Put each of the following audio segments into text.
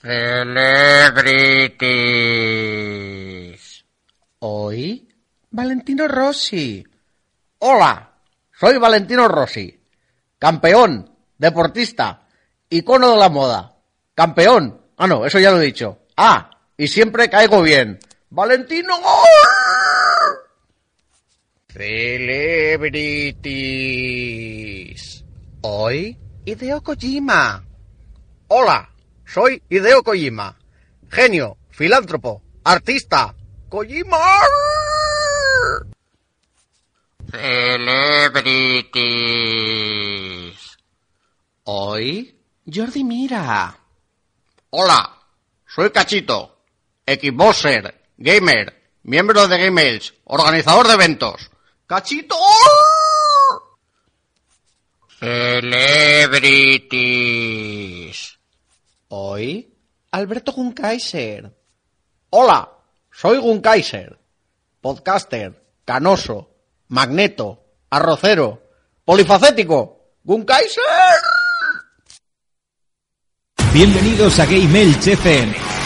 Celebrities. Hoy, Valentino Rossi. Hola, soy Valentino Rossi. Campeón, deportista, icono de la moda. Campeón. Ah, no, eso ya lo he dicho. Ah, y siempre caigo bien. Valentino. Celebrities. Hoy, Hideo Kojima. Hola, soy Hideo Kojima. Genio, filántropo, artista. Kojima. Celebrities. Hoy, Jordi Mira. Hola, soy Cachito, Xboxer, gamer, miembro de Gmails, organizador de eventos. ¡Cachito! Celebrities. Hoy, Alberto Gunkaiser. Hola, soy Gunkaiser. Podcaster, canoso, magneto, arrocero, polifacético. Gunkaiser. Bienvenidos a Game FM.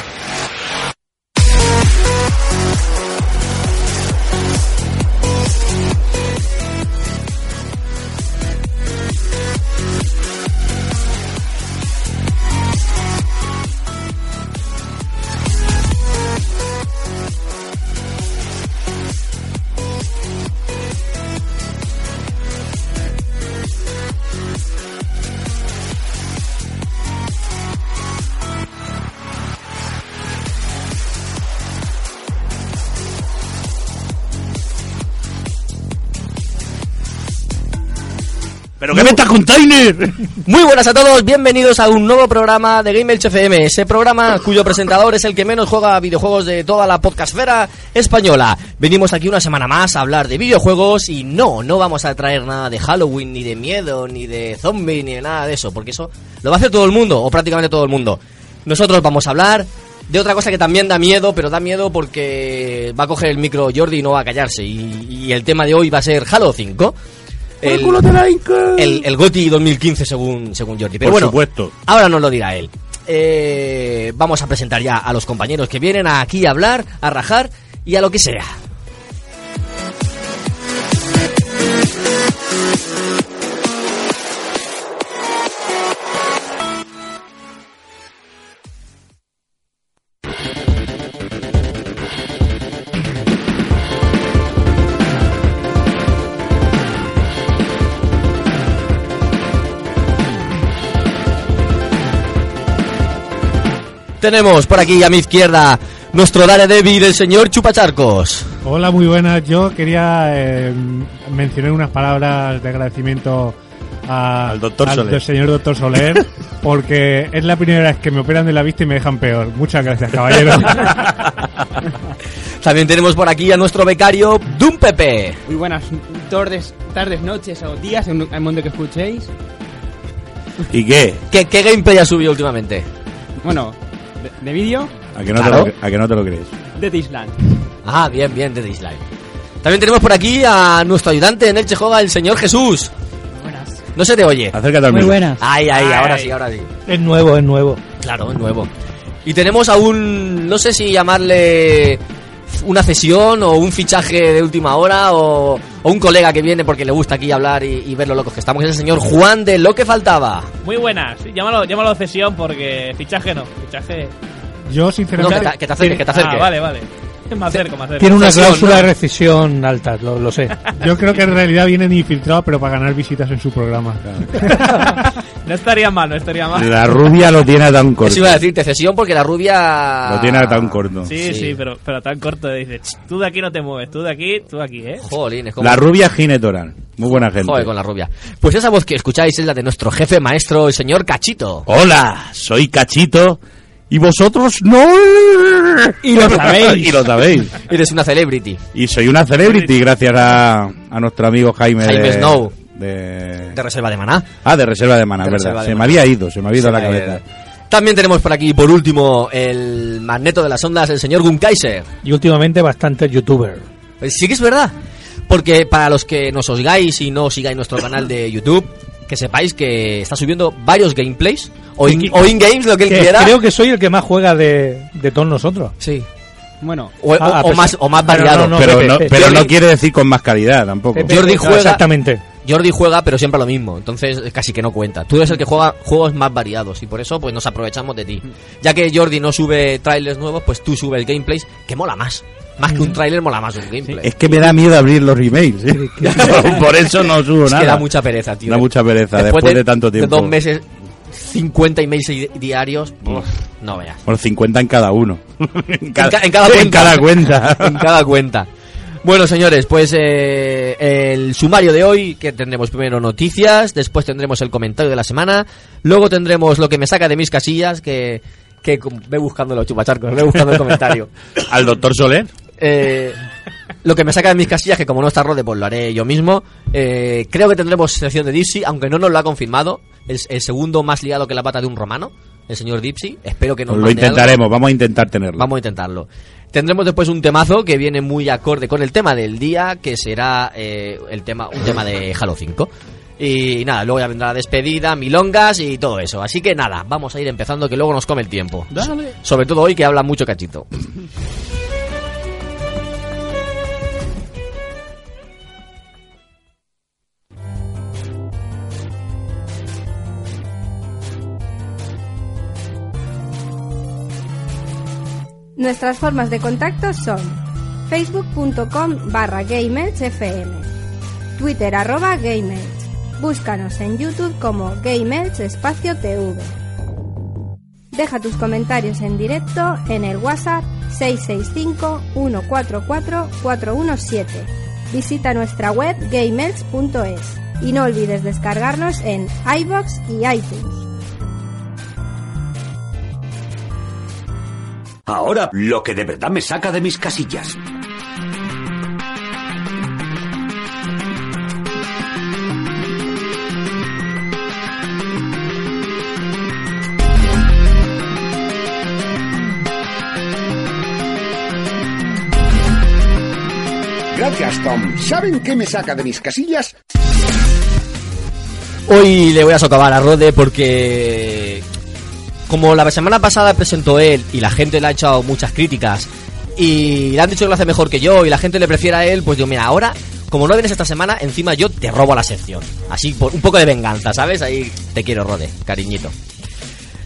Muy buenas a todos, bienvenidos a un nuevo programa de Game FM, ese programa cuyo presentador es el que menos juega videojuegos de toda la podcastfera española. Venimos aquí una semana más a hablar de videojuegos y no, no vamos a traer nada de Halloween, ni de miedo, ni de zombie, ni de nada de eso, porque eso lo va a hacer todo el mundo, o prácticamente todo el mundo. Nosotros vamos a hablar de otra cosa que también da miedo, pero da miedo porque va a coger el micro Jordi y no va a callarse. Y, y el tema de hoy va a ser Halo 5. El, el, el GOTY 2015 según, según Jordi. Pero Por bueno, supuesto. ahora nos lo dirá él. Eh, vamos a presentar ya a los compañeros que vienen aquí a hablar, a rajar y a lo que sea. Tenemos por aquí a mi izquierda nuestro Daredevil, el señor Chupacharcos. Hola, muy buenas. Yo quería eh, mencionar unas palabras de agradecimiento a- Al doctor Soler. del señor doctor Soler, porque es la primera vez que me operan de la vista y me dejan peor. Muchas gracias, caballero. También tenemos por aquí a nuestro becario Doom Pepe. Muy buenas tardes, tardes, noches o días en el mundo que escuchéis. ¿Y qué? ¿Qué, qué gameplay ha subido últimamente? Bueno, de, de vídeo, ¿A que, no Claro. te lo, ¿A que no te lo crees? de Island. Ah, bien, bien, de Dislike. También tenemos por aquí a nuestro ayudante en el Chejoga, el señor Jesús. Buenas. No se te oye. Acércate al Muy buenas. Ay, ay, ahora sí, ahora sí. Es nuevo, es nuevo. Claro, es nuevo. Y tenemos a un, no sé si llamarle una cesión o un fichaje de última hora o, o un colega que viene porque le gusta aquí hablar y, y ver lo locos que estamos. Es el señor Juan de Lo que faltaba. Muy buenas. Llámalo, llámalo cesión porque fichaje no. Fichaje. Yo, No, sinceramente, que, te, que te acerque, que te acerque. Ah, vale, vale. Me acerco, me acerco. Tiene una cláusula de rescisión alta, lo, lo sé. yo creo que en realidad vienen infiltrados, pero para ganar visitas en su programa. No estaría mal, no estaría mal. La rubia lo tiene tan corto. Eso iba a decirte cesión porque la rubia... Lo tiene tan corto. Sí, sí, Sí. pero, pero tan corto. Dice, "Ch, tú de aquí no te mueves, tú de aquí, tú de aquí, ¿eh? Jolín, es como... La rubia Ginetoral. Muy buena gente. Joder, con la rubia. Pues esa voz que escucháis es la de nuestro jefe maestro, el señor Cachito. Hola, soy Cachito Y vosotros no. Y lo sabéis. y lo sabéis. Eres una celebrity. Y soy una celebrity gracias a, a nuestro amigo Jaime, Jaime de, Snow. de- De reserva de maná. Ah, de Reserva de Mana, De verdad. Se me había ido, se me había ido Se la cabeza. También tenemos por aquí, por último, el magneto de las ondas, el señor Gunkaiser. Y últimamente bastante youtuber. Pues sí que es verdad. Porque para los que nos oigáis y no sigáis nuestro canal de YouTube, que sepáis que está subiendo varios gameplays o in, o in-games, lo que él Que quiera. creo que soy el que más juega de, de todos nosotros. Sí. Bueno, O, o- Ah, o pues- más, o más Pero no, variado. no, pero no, pero no quiere decir con más calidad tampoco. Pepe, Jordi juega- Exactamente. Jordi juega, pero siempre lo mismo. Entonces, casi que no cuenta. Tú eres el que juega juegos más variados y por eso pues nos aprovechamos de ti. Ya que Jordi no sube trailers nuevos, pues tú subes gameplays que mola más. Más que un trailer mola más un gameplay. Es que me da miedo abrir los remakes. ¿eh? Por eso no subo Es nada. que da mucha pereza, tío. Da mucha pereza después de tanto tiempo. De dos meses, 50 emails di- diarios, uf, no veas. Bueno, 50 en cada uno. en, ca- en cada cuenta. En cada cuenta. en cada cuenta. Bueno, señores, pues eh, el sumario de hoy, que tendremos primero noticias, después tendremos el comentario de la semana, luego tendremos lo que me saca de mis casillas, que, que ve buscando los chupacharcos, ve buscando el comentario. Al doctor Soler. Eh, lo que me saca de mis casillas, que como no está Rode, pues lo haré yo mismo. Eh, creo que tendremos sección de Dipsy, aunque no nos lo ha confirmado. Es el segundo más liado que la pata de un romano, el señor Dipsy. Espero que nos Pues lo algo. intentaremos, vamos a intentar tenerlo. Vamos a intentarlo. Tendremos después un temazo que viene muy acorde con el tema del día, que será eh, el tema, un tema de Halo 5. Y nada, luego ya vendrá la despedida, milongas y todo eso. Así que nada, vamos a ir empezando que luego nos come el tiempo. Sobre todo hoy que habla mucho cachito. Nuestras formas de contacto son facebook.com barra gamersfm, twitter arroba gamers, búscanos en youtube como gamers espacio tv. Deja tus comentarios en directo en el WhatsApp 665-144-417. Visita nuestra web gamers.es y no olvides descargarnos en iBox y iTunes. Ahora, lo que de verdad me saca de mis casillas. Gracias, Tom. ¿Saben qué me saca de mis casillas? Hoy le voy a socavar a Rode porque como la semana pasada presentó él y la gente le ha echado muchas críticas y le han dicho que lo hace mejor que yo y la gente le prefiere a él, pues yo, mira, ahora, como no vienes esta semana, encima yo te robo la sección. Así, por un poco de venganza, ¿sabes? Ahí te quiero, Rode, cariñito.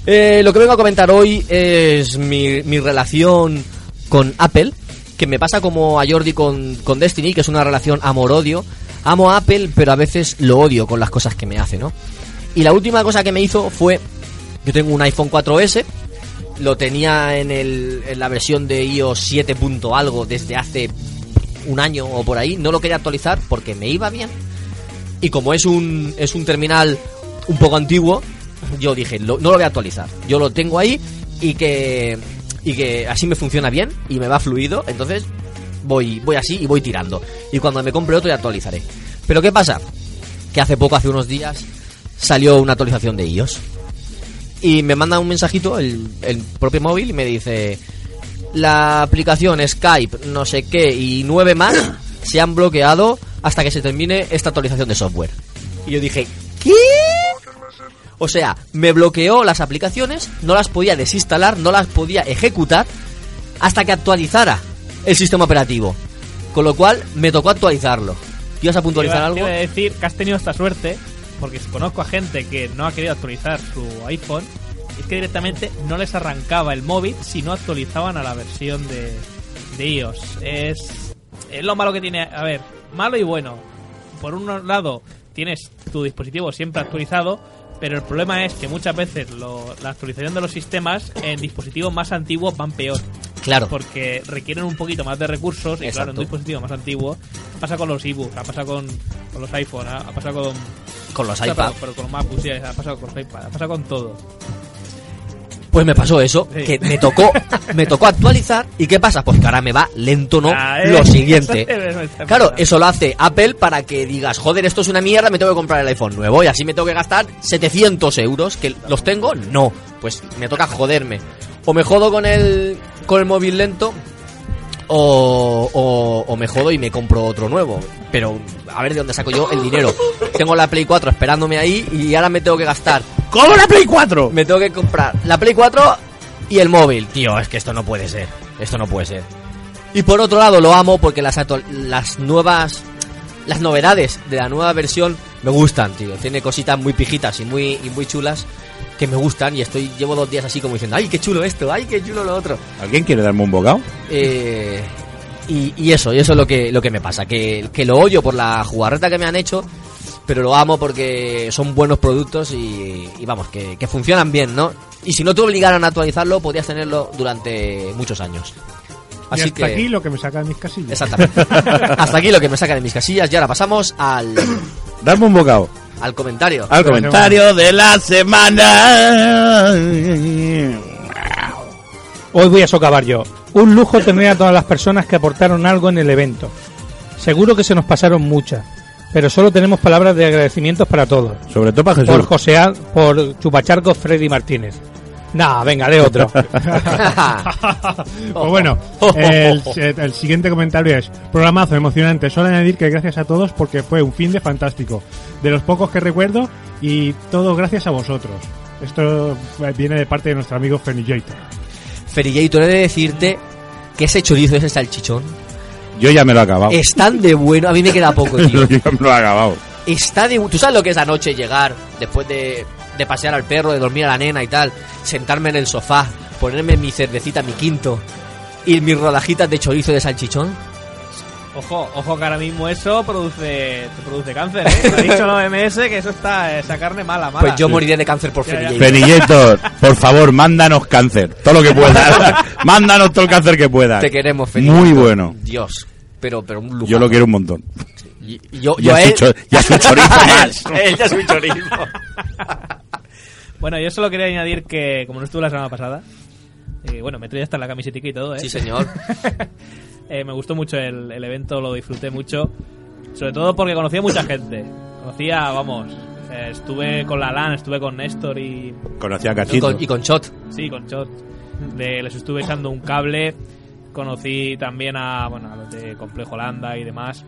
Eh, lo que vengo a comentar hoy es mi, relación con Apple, que me pasa como a Jordi con, con Destiny, que es una relación amor-odio. Amo a Apple, pero a veces lo odio con las cosas que me hace, ¿no? Y la última cosa que me hizo fue, yo tengo un iPhone 4S, lo tenía en, el, en la versión de iOS 7. punto algo desde hace un año o por ahí, no lo quería actualizar porque me iba bien. Y como es un, es un terminal un poco antiguo, yo dije, no lo voy a actualizar. Yo lo tengo ahí y que, y que así me funciona bien y me va fluido. Entonces voy, voy así y voy tirando. Y cuando me compre otro ya actualizaré. Pero ¿qué pasa? Que hace poco, hace unos días, salió una actualización de iOS. Y me manda un mensajito el, el propio móvil y me dice la aplicación Skype, no sé qué y nueve más se han bloqueado hasta que se termine esta actualización de software. Y yo dije, ¿qué? O sea, me bloqueó las aplicaciones, no las podía desinstalar, no las podía ejecutar hasta que actualizara el sistema operativo. Con lo cual me tocó actualizarlo. ¿Ibas a puntualizar iba- algo? te iba a decir que has tenido esta suerte, porque conozco a gente que no ha querido actualizar su iPhone, es que directamente no les arrancaba el móvil si no actualizaban a la versión de, de iOS. Es, es lo malo que tiene, a ver, malo y bueno. Por un lado, tienes tu dispositivo siempre actualizado, pero el problema es que muchas veces lo- la actualización de los sistemas en dispositivos más antiguos van peor. Claro. Porque requieren un poquito más de recursos y claro, en un dispositivo más antiguo pasa con los ebooks, ha pasado con, con los iPhone, ha, ha pasado con... Con los o sea, iPad. Pero, pero con los MacBooks, sí, ha pasado con los iPad, ha pasado con todo. Pues me pasó eso, que me tocó, me tocó actualizar y ¿qué pasa? Pues que ahora me va lento no Ah, ¿eh? lo siguiente. Eso. Claro, eso lo hace Apple para que digas, joder, esto es una mierda, me tengo que comprar el iPhone nuevo y así me tengo que gastar 700 euros, que los tengo, no, pues me toca joderme. O me jodo con el, con el móvil lento o, o, o me jodo y me compro otro nuevo. Pero a ver de dónde saco yo el dinero. Tengo la Play 4 esperándome ahí y ahora me tengo que gastar. ¿Cómo la Play 4? Me tengo que comprar la Play 4 y el móvil. Tío, es que esto no puede ser. Esto no puede ser. Y por otro lado lo amo porque las, las nuevas... Las novedades de la nueva versión me gustan, tío. Tiene cositas muy pijitas y muy, y muy chulas que me gustan y estoy llevo dos días así como diciendo, ay, qué chulo esto, ay, qué chulo lo otro. ¿Alguien quiere darme un bocado? Eh, y, y eso, y eso es lo que, lo que me pasa, que, que lo odio por la jugarreta que me han hecho, pero lo amo porque son buenos productos y, y vamos, que, que funcionan bien, ¿no? Y si no te obligaran a actualizarlo, podías tenerlo durante muchos años. y Así hasta que... aquí lo que me saca de mis casillas. Exactamente. Hasta aquí lo que me saca de mis casillas y ahora pasamos al, Darme un bocado. Al comentario. Al comentario de la semana. Hoy voy a socavar yo. Un lujo tener a todas las personas que aportaron algo en el evento. Seguro que se nos pasaron muchas, pero solo tenemos palabras de agradecimientos para todos. Sobre todo para Por Jesús. José, por Chupacharco Freddy Martínez. Nah, venga, de otro. Pues bueno, el, el siguiente comentario es programazo emocionante. Solo añadir que gracias a todos porque fue un fin de fantástico. De los pocos que recuerdo y todo gracias a vosotros. Esto viene de parte de nuestro amigo Fenillator. Ferillator, he de decirte que ese chorizo, ese salchichón, Yo ya me lo he acabado. es tan de bueno. A mí me queda poco, tío. Yo ya me lo he acabado. Está de... ¿Tú sabes lo que es anoche llegar después de, de pasear al perro, de dormir a la nena y tal? Sentarme en el sofá, ponerme mi cervecita, mi quinto y mis rodajitas de chorizo de salchichón. Ojo, ojo que ahora mismo eso produce, te produce cáncer, ¿eh? Lo ha dicho la OMS que eso está, esa carne mala, mala. Pues yo moriré de cáncer por Ya, ya. Ferillator. Fenillator, por favor, mándanos cáncer. Todo lo que puedas. mándanos todo el cáncer que puedas. Te queremos, Ferillator. Muy bueno. Dios. Pero, pero un lujo. Yo lo quiero un montón. Y- Yo, Y yo a a su él- cho- a su chorizo más. Él ya es un chorizo. Bueno, yo solo quería añadir que, como no estuve la semana pasada, eh, bueno, me traía hasta la camiseta y todo, ¿eh? Sí, señor. Eh, me gustó mucho el, el evento, lo disfruté mucho. Sobre todo porque conocí a mucha gente. Conocía, vamos, eh, estuve con la LAN, estuve con Néstor y... Conocí a Y Cachito. con, y con Shot. Sí, con Shot. De- les estuve echando un cable. Conocí también a, bueno, a los de Complejo Holanda y demás.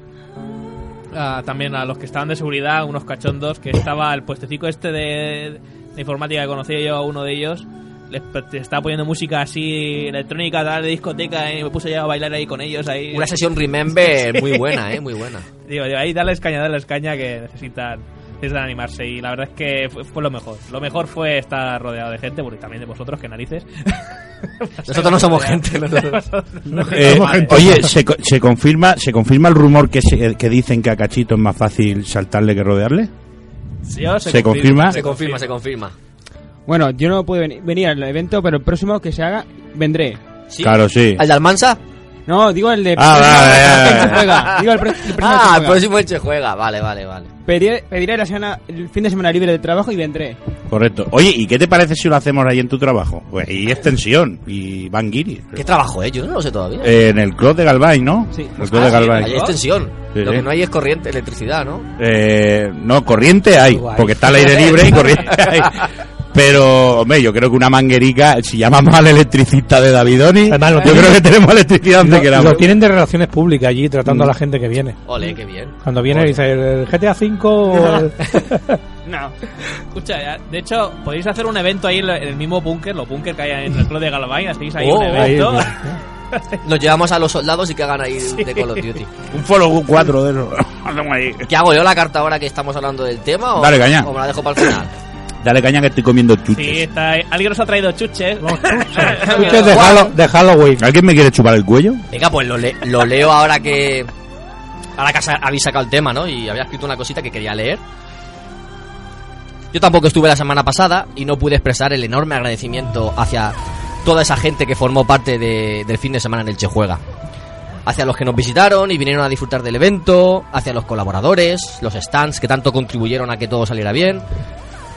Ah, también a los que estaban de seguridad, unos cachondos, que estaba el puestecico este de, de informática que conocía yo a uno de ellos. Les estaba poniendo música así electrónica, tal, de discoteca, y me puse ya a bailar ahí con ellos. ahí Una sesión Remember muy buena, ¿eh? Muy buena. Digo, digo, ahí darles caña, darles caña que necesitan, necesitan animarse. Y la verdad es que fue, fue lo mejor. Lo mejor fue estar rodeado de gente, porque también de vosotros, que narices. Nosotros no somos gente, nosotros. Eh, Somos gente. oye, se, co- se confirma se confirma el rumor que, se- que dicen que a Cachito es más fácil saltarle que rodearle. Sí, ¿Se confirma? Se confirma, se confirma. Bueno, yo no puedo venir, venir al evento, pero el próximo que se haga, vendré. ¿Sí? Claro, sí. ¿Al de Almansa? No, digo el de... Ah, vale, el vale, que juega. Digo el, pre- el próximo Ah, que el juega. próximo Elche juega. Vale, vale, vale. Pediré, pediré la semana, el fin de semana libre de trabajo y vendré. Correcto. Oye, ¿y qué te parece si lo hacemos ahí en tu trabajo? Pues y extensión y Van Guiri. ¿Qué trabajo, eh? Yo no lo sé todavía. Eh, en el club de Galván, ¿no? Sí. El club Ah, de sí, Galván. hay extensión. Sí, Lo sí. que no hay es corriente, electricidad, ¿no? Eh, no, corriente hay, Guay. porque está al aire libre y corriente hay. Pero, hombre, yo creo que una manguerica, si llamamos al electricista de Davidoni, Además, yo tienen- creo que tenemos electricidad donde Lo, queramos. lo tienen de relaciones públicas allí tratando a la gente que viene. Ole, qué bien. Cuando viene dice el GTA V o el... No. Escucha, de hecho, podéis hacer un evento ahí en el mismo búnker, los búnker que hay en el club de Galván, hacéis ahí Oh, un ahí, evento. Nos llevamos a los soldados y que hagan ahí de Call of Duty. Un follow 4 de ahí. ¿Qué hago yo la carta ahora que estamos hablando del tema? O, Dale, caña. ¿O me la dejo para el final? Dale caña que estoy comiendo chuches. Sí, está ahí. Alguien nos ha traído chuches. Chuches de, Hallo- de Halloween. ¿Alguien me quiere chupar el cuello? Venga, pues lo, le- lo leo ahora que. Ahora que habéis sacado el tema, ¿no? Y había escrito una cosita que quería leer. Yo tampoco estuve la semana pasada y no pude expresar el enorme agradecimiento hacia toda esa gente que formó parte de- del fin de semana en el Che Juega. Hacia los que nos visitaron y vinieron a disfrutar del evento, hacia los colaboradores, los stands que tanto contribuyeron a que todo saliera bien,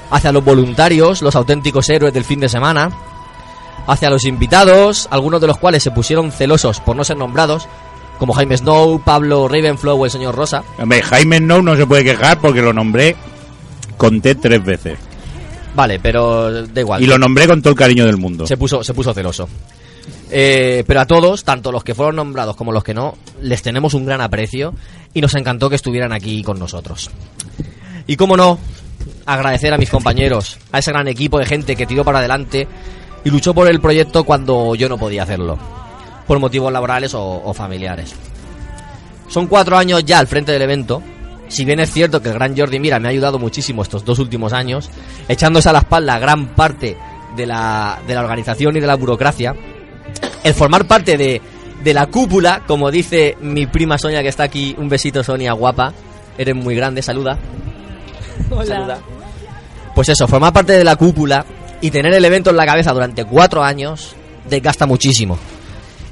hacia los voluntarios, los auténticos héroes del fin de semana, hacia los invitados, algunos de los cuales se pusieron celosos por no ser nombrados, como Jaime Snow, Pablo Ravenflow o el señor Rosa. Hombre, Jaime No no se puede quejar porque lo nombré, conté tres veces. Vale, pero da igual. Y lo nombré con todo el cariño del mundo. Se puso, se puso celoso. Eh, pero a todos, tanto los que fueron nombrados como los que no, les tenemos un gran aprecio y nos encantó que estuvieran aquí con nosotros. Y cómo no, agradecer a mis compañeros, a ese gran equipo de gente que tiró para adelante y luchó por el proyecto cuando yo no podía hacerlo, por motivos laborales o, o familiares. Son cuatro años ya al frente del evento. Si bien es cierto que el gran Jordi Mira me ha ayudado muchísimo estos dos últimos años, echándose a la espalda gran parte de la, de la organización y de la burocracia, el formar parte de, de la cúpula, como dice mi prima Sonia que está aquí, un besito Sonia guapa, eres muy grande, saluda. Saluda. Pues eso, formar parte de la cúpula y tener el evento en la cabeza durante cuatro años desgasta muchísimo.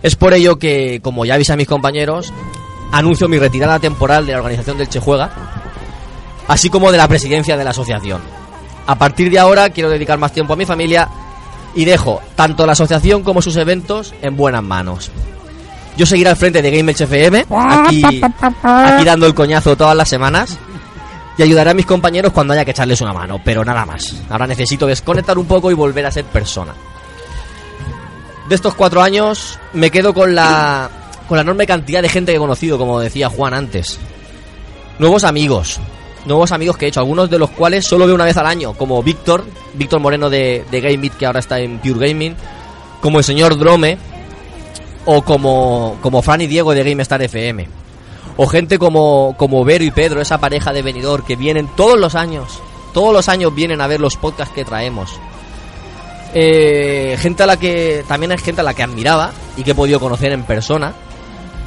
Es por ello que, como ya avisé a mis compañeros, anuncio mi retirada temporal de la organización del Che Juega, así como de la presidencia de la asociación. A partir de ahora quiero dedicar más tiempo a mi familia y dejo tanto la asociación como sus eventos en buenas manos. Yo seguiré al frente de Game FM, aquí, aquí dando el coñazo todas las semanas y ayudaré a mis compañeros cuando haya que echarles una mano, pero nada más. Ahora necesito desconectar un poco y volver a ser persona. De estos cuatro años me quedo con la, con la enorme cantidad de gente que he conocido, como decía Juan antes. Nuevos amigos, nuevos amigos que he hecho, algunos de los cuales solo veo una vez al año, como Víctor, Víctor Moreno de, de Game que ahora está en Pure Gaming, como el señor Drome, o como, como Fran y Diego de GameStar FM. O gente como, como Vero y Pedro, esa pareja de venidor que vienen todos los años. Todos los años vienen a ver los podcasts que traemos. Eh, gente a la que también es gente a la que admiraba y que he podido conocer en persona,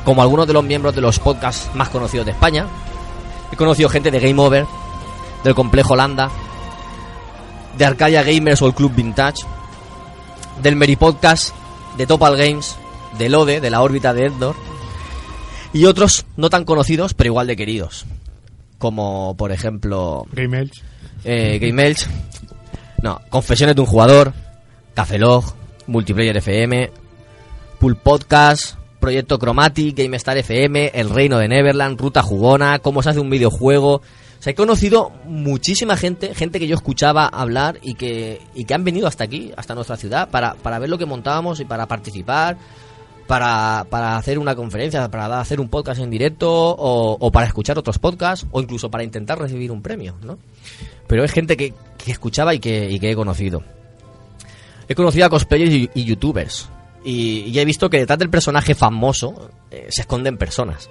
como algunos de los miembros de los podcasts más conocidos de España. He conocido gente de Game Over, del Complejo Holanda, de Arcadia Gamers o el Club Vintage, del Meri Podcast, de Topal Games, del ODE, de la órbita de Endor, y otros no tan conocidos, pero igual de queridos. Como, por ejemplo... Game Elch. Eh, Game Elch. No, Confesiones de un jugador. Café Log. Multiplayer FM. Pool Podcast. Proyecto Chromatic. Game Star FM. El Reino de Neverland. Ruta Jugona. Cómo se hace un videojuego. O sea, he conocido muchísima gente, gente que yo escuchaba hablar y que, y que han venido hasta aquí, hasta nuestra ciudad, para, para ver lo que montábamos y para participar, para, para hacer una conferencia, para hacer un podcast en directo o, o para escuchar otros podcasts o incluso para intentar recibir un premio, ¿no? Pero es gente que, que escuchaba y que, he conocido. He conocido a cosplayers y, youtubers y, y he visto que detrás del personaje famoso eh, se esconden personas.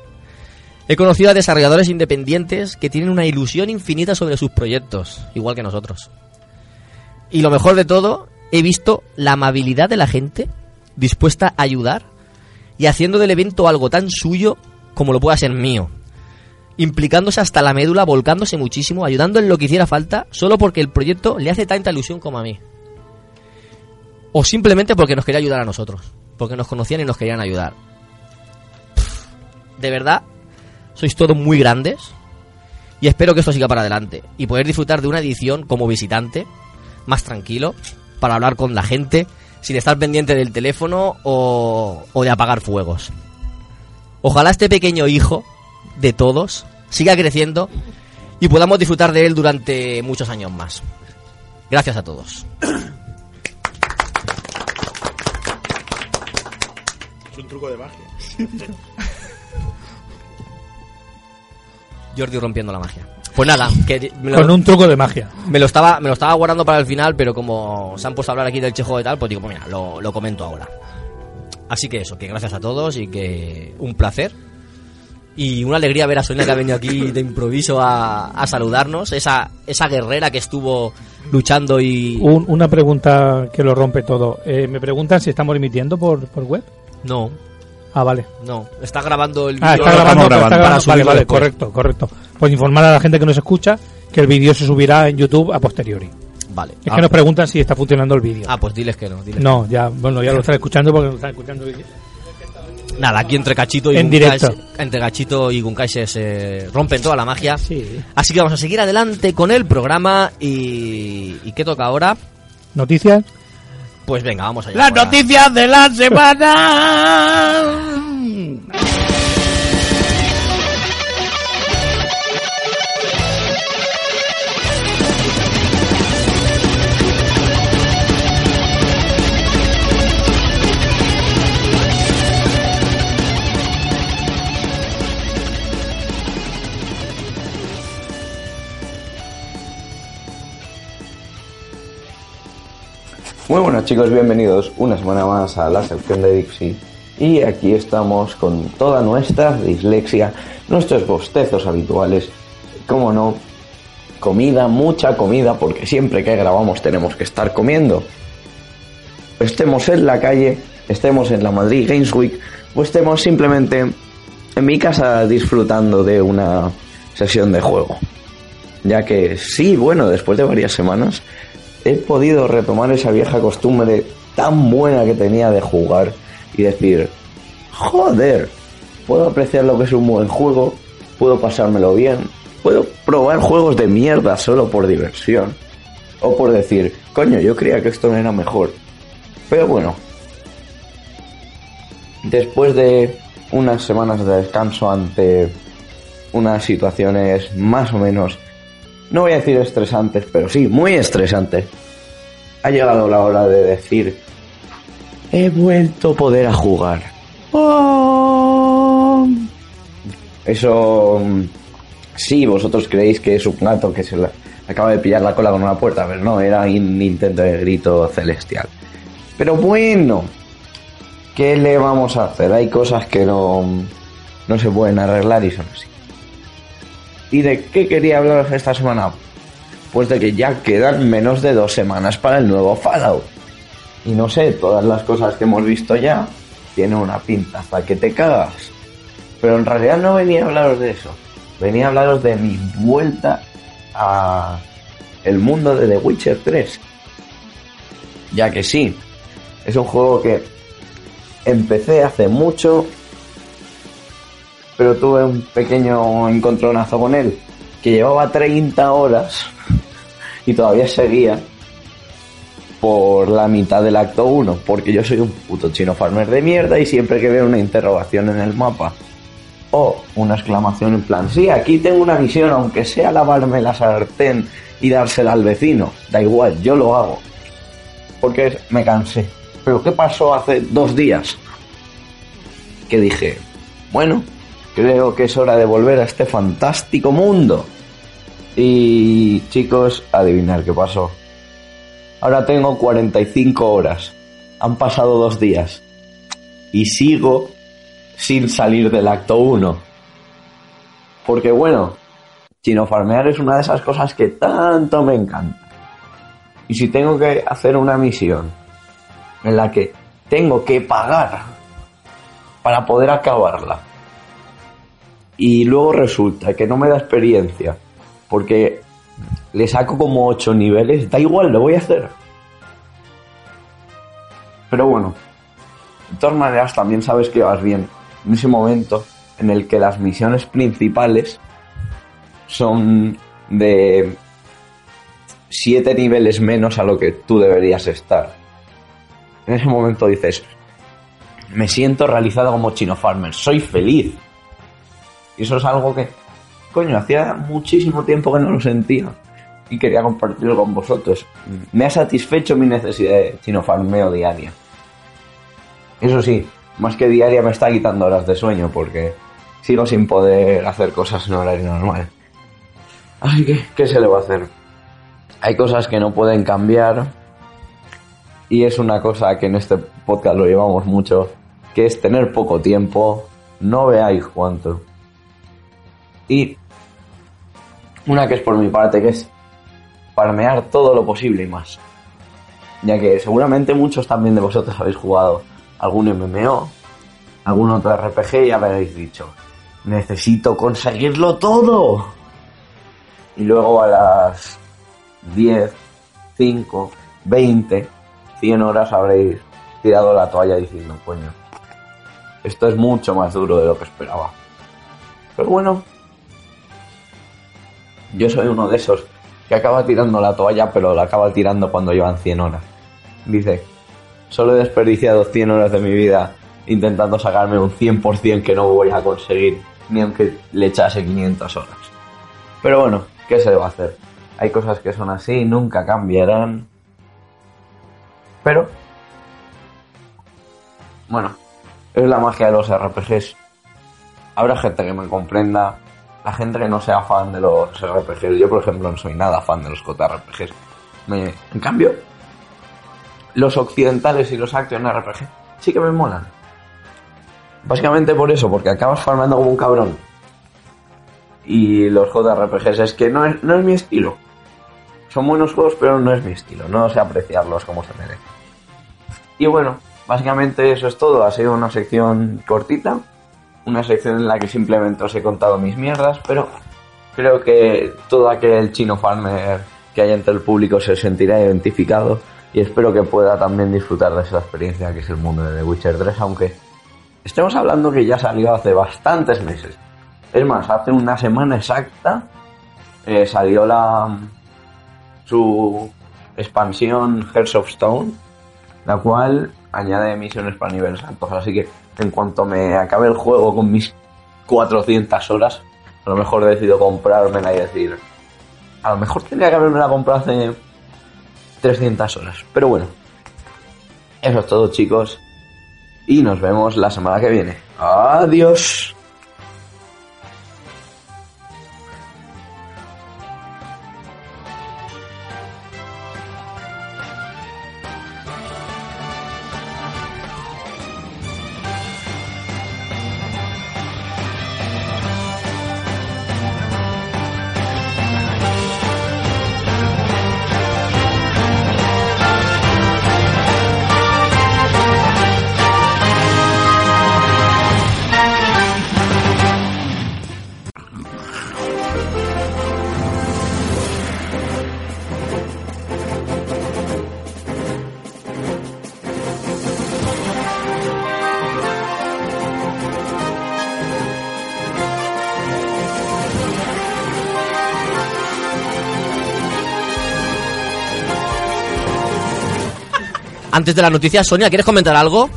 He conocido a desarrolladores independientes que tienen una ilusión infinita sobre sus proyectos, igual que nosotros. Y lo mejor de todo, he visto la amabilidad de la gente dispuesta a ayudar y haciendo del evento algo tan suyo como lo pueda ser mío. Implicándose hasta la médula, volcándose muchísimo, ayudando en lo que hiciera falta, solo porque el proyecto le hace tanta ilusión como a mí. O simplemente porque nos quería ayudar a nosotros. Porque nos conocían y nos querían ayudar. De verdad, sois todos muy grandes. Y espero que esto siga para adelante. Y poder disfrutar de una edición como visitante, más tranquilo, para hablar con la gente, sin estar pendiente del teléfono o, o de apagar fuegos. Ojalá este pequeño hijo de todos siga creciendo y podamos disfrutar de él durante muchos años más. Gracias a todos. Es un truco de magia. Jordi rompiendo la magia. Pues nada, que me lo- Con un truco de magia. Me lo estaba, me lo estaba guardando para el final, pero como se han puesto a hablar aquí del chejo y tal, pues digo, pues mira, lo, lo comento ahora. Así que eso, que gracias a todos y que un placer. Y una alegría ver a Sonia que ha venido aquí de improviso a, a saludarnos. Esa, esa guerrera que estuvo luchando y... Un- una pregunta que lo rompe todo. Eh, me preguntan si estamos emitiendo por, por web. No, Ah, vale. no, está grabando el Ah, vídeo está grabando, para está grabando. Vale, vale, después. correcto, correcto. Pues informar a la gente que nos escucha que el vídeo se subirá en YouTube a posteriori. Vale. Es Ah, que nos preguntan si está funcionando el vídeo. Ah, pues diles que no. diles No, ya, bueno, ya lo están escuchando porque lo están escuchando. Nada, aquí entre Cachito y En Gunkai entre Cachito y Gunkai se, se rompen toda la magia. Así que vamos a seguir adelante con el programa y... ¿Y qué toca ahora? Noticias. Pues venga, vamos allá. Las noticias de la semana. Muy buenas chicos, bienvenidos una semana más a la sección de Dixie. Y aquí estamos con toda nuestra dislexia, nuestros bostezos habituales, como no, comida, mucha comida, porque siempre que grabamos tenemos que estar comiendo. Estemos en la calle, estemos en la Madrid Games Week, o estemos simplemente en mi casa disfrutando de una sesión de juego. Ya que sí, bueno, después de varias semanas he podido retomar esa vieja costumbre tan buena que tenía de jugar y decir, joder, puedo apreciar lo que es un buen juego, puedo pasármelo bien, puedo probar juegos de mierda solo por diversión, o por decir, coño, yo creía que esto no era mejor. Pero bueno, después de unas semanas de descanso ante unas situaciones más o menos, no voy a decir estresantes, pero sí, muy estresantes, ha llegado la hora de decir, he vuelto a poder a jugar. Oh. Eso, mm, sí, vosotros creéis que es un gato que se acaba de pillar la cola con una puerta, pero no, era un intento de grito celestial. Pero bueno, ¿qué le vamos a hacer? Hay cosas que no, no se pueden arreglar y son así. ¿Y de qué quería hablaros esta semana? Pues de que ya quedan menos de dos semanas para el nuevo Fallout. Y no sé, todas las cosas que hemos visto ya tienen una pintaza que te cagas. Pero en realidad no venía a hablaros de eso. Venía a hablaros de mi vuelta a el mundo de The Witcher 3. Ya que sí, es un juego que empecé hace mucho, pero tuve un pequeño encontronazo con él, que llevaba 30 horas y todavía seguía por la mitad del acto 1, porque yo soy un puto chino farmer de mierda y siempre que veo una interrogación en el mapa o una exclamación en plan, sí, aquí tengo una misión, aunque sea lavarme la sartén y dársela al vecino, da igual, yo lo hago, porque me cansé. Pero ¿qué pasó hace dos días? Que dije, bueno, creo que es hora de volver a este fantástico mundo. Y chicos, adivinar qué pasó. Ahora tengo 45 horas. Han pasado dos días. Y sigo sin salir del acto 1. Porque bueno, chino farmear es una de esas cosas que tanto me encanta. Y si tengo que hacer una misión en la que tengo que pagar para poder acabarla. Y luego resulta que no me da experiencia porque le saco como 8 niveles, da igual, lo voy a hacer. Pero bueno, de todas maneras también sabes que vas bien en ese momento en el que las misiones principales son de 7 niveles menos a lo que tú deberías estar. En ese momento dices, me siento realizado como chino farmer, soy feliz. Y eso es algo que, coño, hacía muchísimo tiempo que no lo sentía y quería compartirlo con vosotros. Me ha satisfecho mi necesidad de chino farmeo diaria. Eso sí, más que diaria me está quitando horas de sueño porque sigo sin poder hacer cosas en horario normal. Así que, ¿qué se le va a hacer? Hay cosas que no pueden cambiar y es una cosa que en este podcast lo llevamos mucho, que es tener poco tiempo, no veáis cuánto. Y una que es por mi parte, que es farmear todo lo posible y más. Ya que seguramente muchos también de vosotros habéis jugado algún MMO, algún otro RPG y habréis dicho, necesito conseguirlo todo. Y luego a las 10, 5, 20, 100 horas habréis tirado la toalla diciendo, coño, esto es mucho más duro de lo que esperaba. Pero bueno, yo soy uno de esos que acaba tirando la toalla, pero la acaba tirando cuando llevan 100 horas. Dice, Solo he desperdiciado 100 horas de mi vida intentando sacarme un 100% que no voy a conseguir, ni aunque le echase 500 horas. Pero bueno, ¿qué se va a hacer? Hay cosas que son así, nunca cambiarán. Pero, bueno, es la magia de los RPGs. Habrá gente que me comprenda, la gente que no sea fan de los RPGs. Yo, por ejemplo, no soy nada fan de los JRPGs. En cambio, los occidentales y los action RPG sí que me molan. Básicamente por eso, porque acabas farmando como un cabrón. Y los JRPGs es que no es, no es mi estilo. Son buenos juegos, pero no es mi estilo. No sé apreciarlos como se merece. Y bueno, básicamente eso es todo. Ha sido una sección cortita. Una sección en la que simplemente os he contado mis mierdas, pero creo que todo aquel chino farmer que hay entre el público se sentirá identificado y espero que pueda también disfrutar de esa experiencia que es el mundo de The Witcher 3, aunque estemos hablando que ya salió hace bastantes meses. Es más, hace una semana exacta eh, salió la su expansión Hearts of Stone, la cual añade misiones para niveles altos. Así que en cuanto me acabe el juego con mis 400 horas, a lo mejor decido comprármela y decir, a lo mejor tendría que haberme la comprado hace 300 horas. Pero bueno, eso es todo chicos. Y nos vemos la semana que viene. Adiós. Antes de la noticia, Sonia, ¿quieres comentar algo?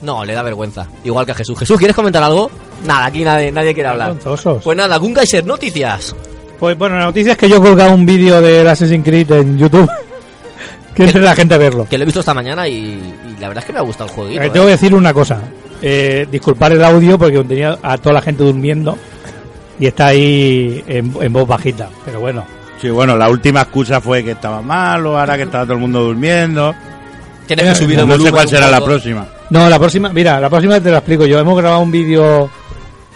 No, le da vergüenza. Igual que a Jesús. Jesús, ¿quieres comentar algo? Nada, aquí nadie, nadie quiere hablar. Pues nada, Gunkaiser, noticias. Pues bueno, la noticia es que yo he colgado un vídeo del Assassin's Creed en YouTube. de la gente verlo. Que lo he visto esta mañana y, y la verdad es que me ha gustado el jueguito. Eh, ¿eh? tengo que decir una cosa. Eh, disculpar el audio porque tenía a toda la gente durmiendo y está ahí en, en voz bajita. Pero bueno, Sí, bueno, la última excusa fue que estaba malo, ahora que estaba todo el mundo durmiendo. Tienes que subir el no sé volumen cuál un será la poco. próxima. no, la próxima, mira, la próxima te la explico yo. Hemos grabado un vídeo.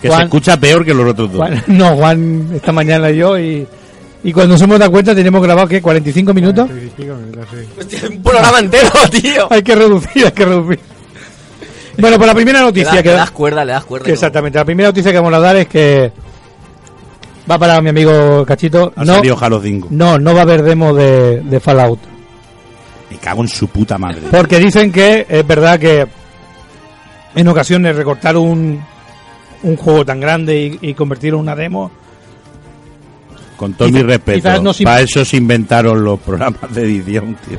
Que Juan- se escucha peor que los otros dos. Juan- no, Juan esta mañana y yo y, y cuando nos hemos dado cuenta tenemos grabado que 45 minutos. Hostia, un programa entero, tío. hay que reducir, hay que reducir. Bueno, pues la primera Le, noticia das- que le das cuerda, le das cuerda. Que y no. exactamente, la primera noticia que vamos a dar es que va para mi amigo Cachito. Ha No, salido Halo 5. no, no va a haber demo de, de Fallout. Me cago en su puta madre. Porque dicen que es verdad que en ocasiones recortar un, un juego tan grande y, y convertirlo en una demo. Con todo Quizá- mi respeto. no Para eso se inventaron los programas de edición, tío.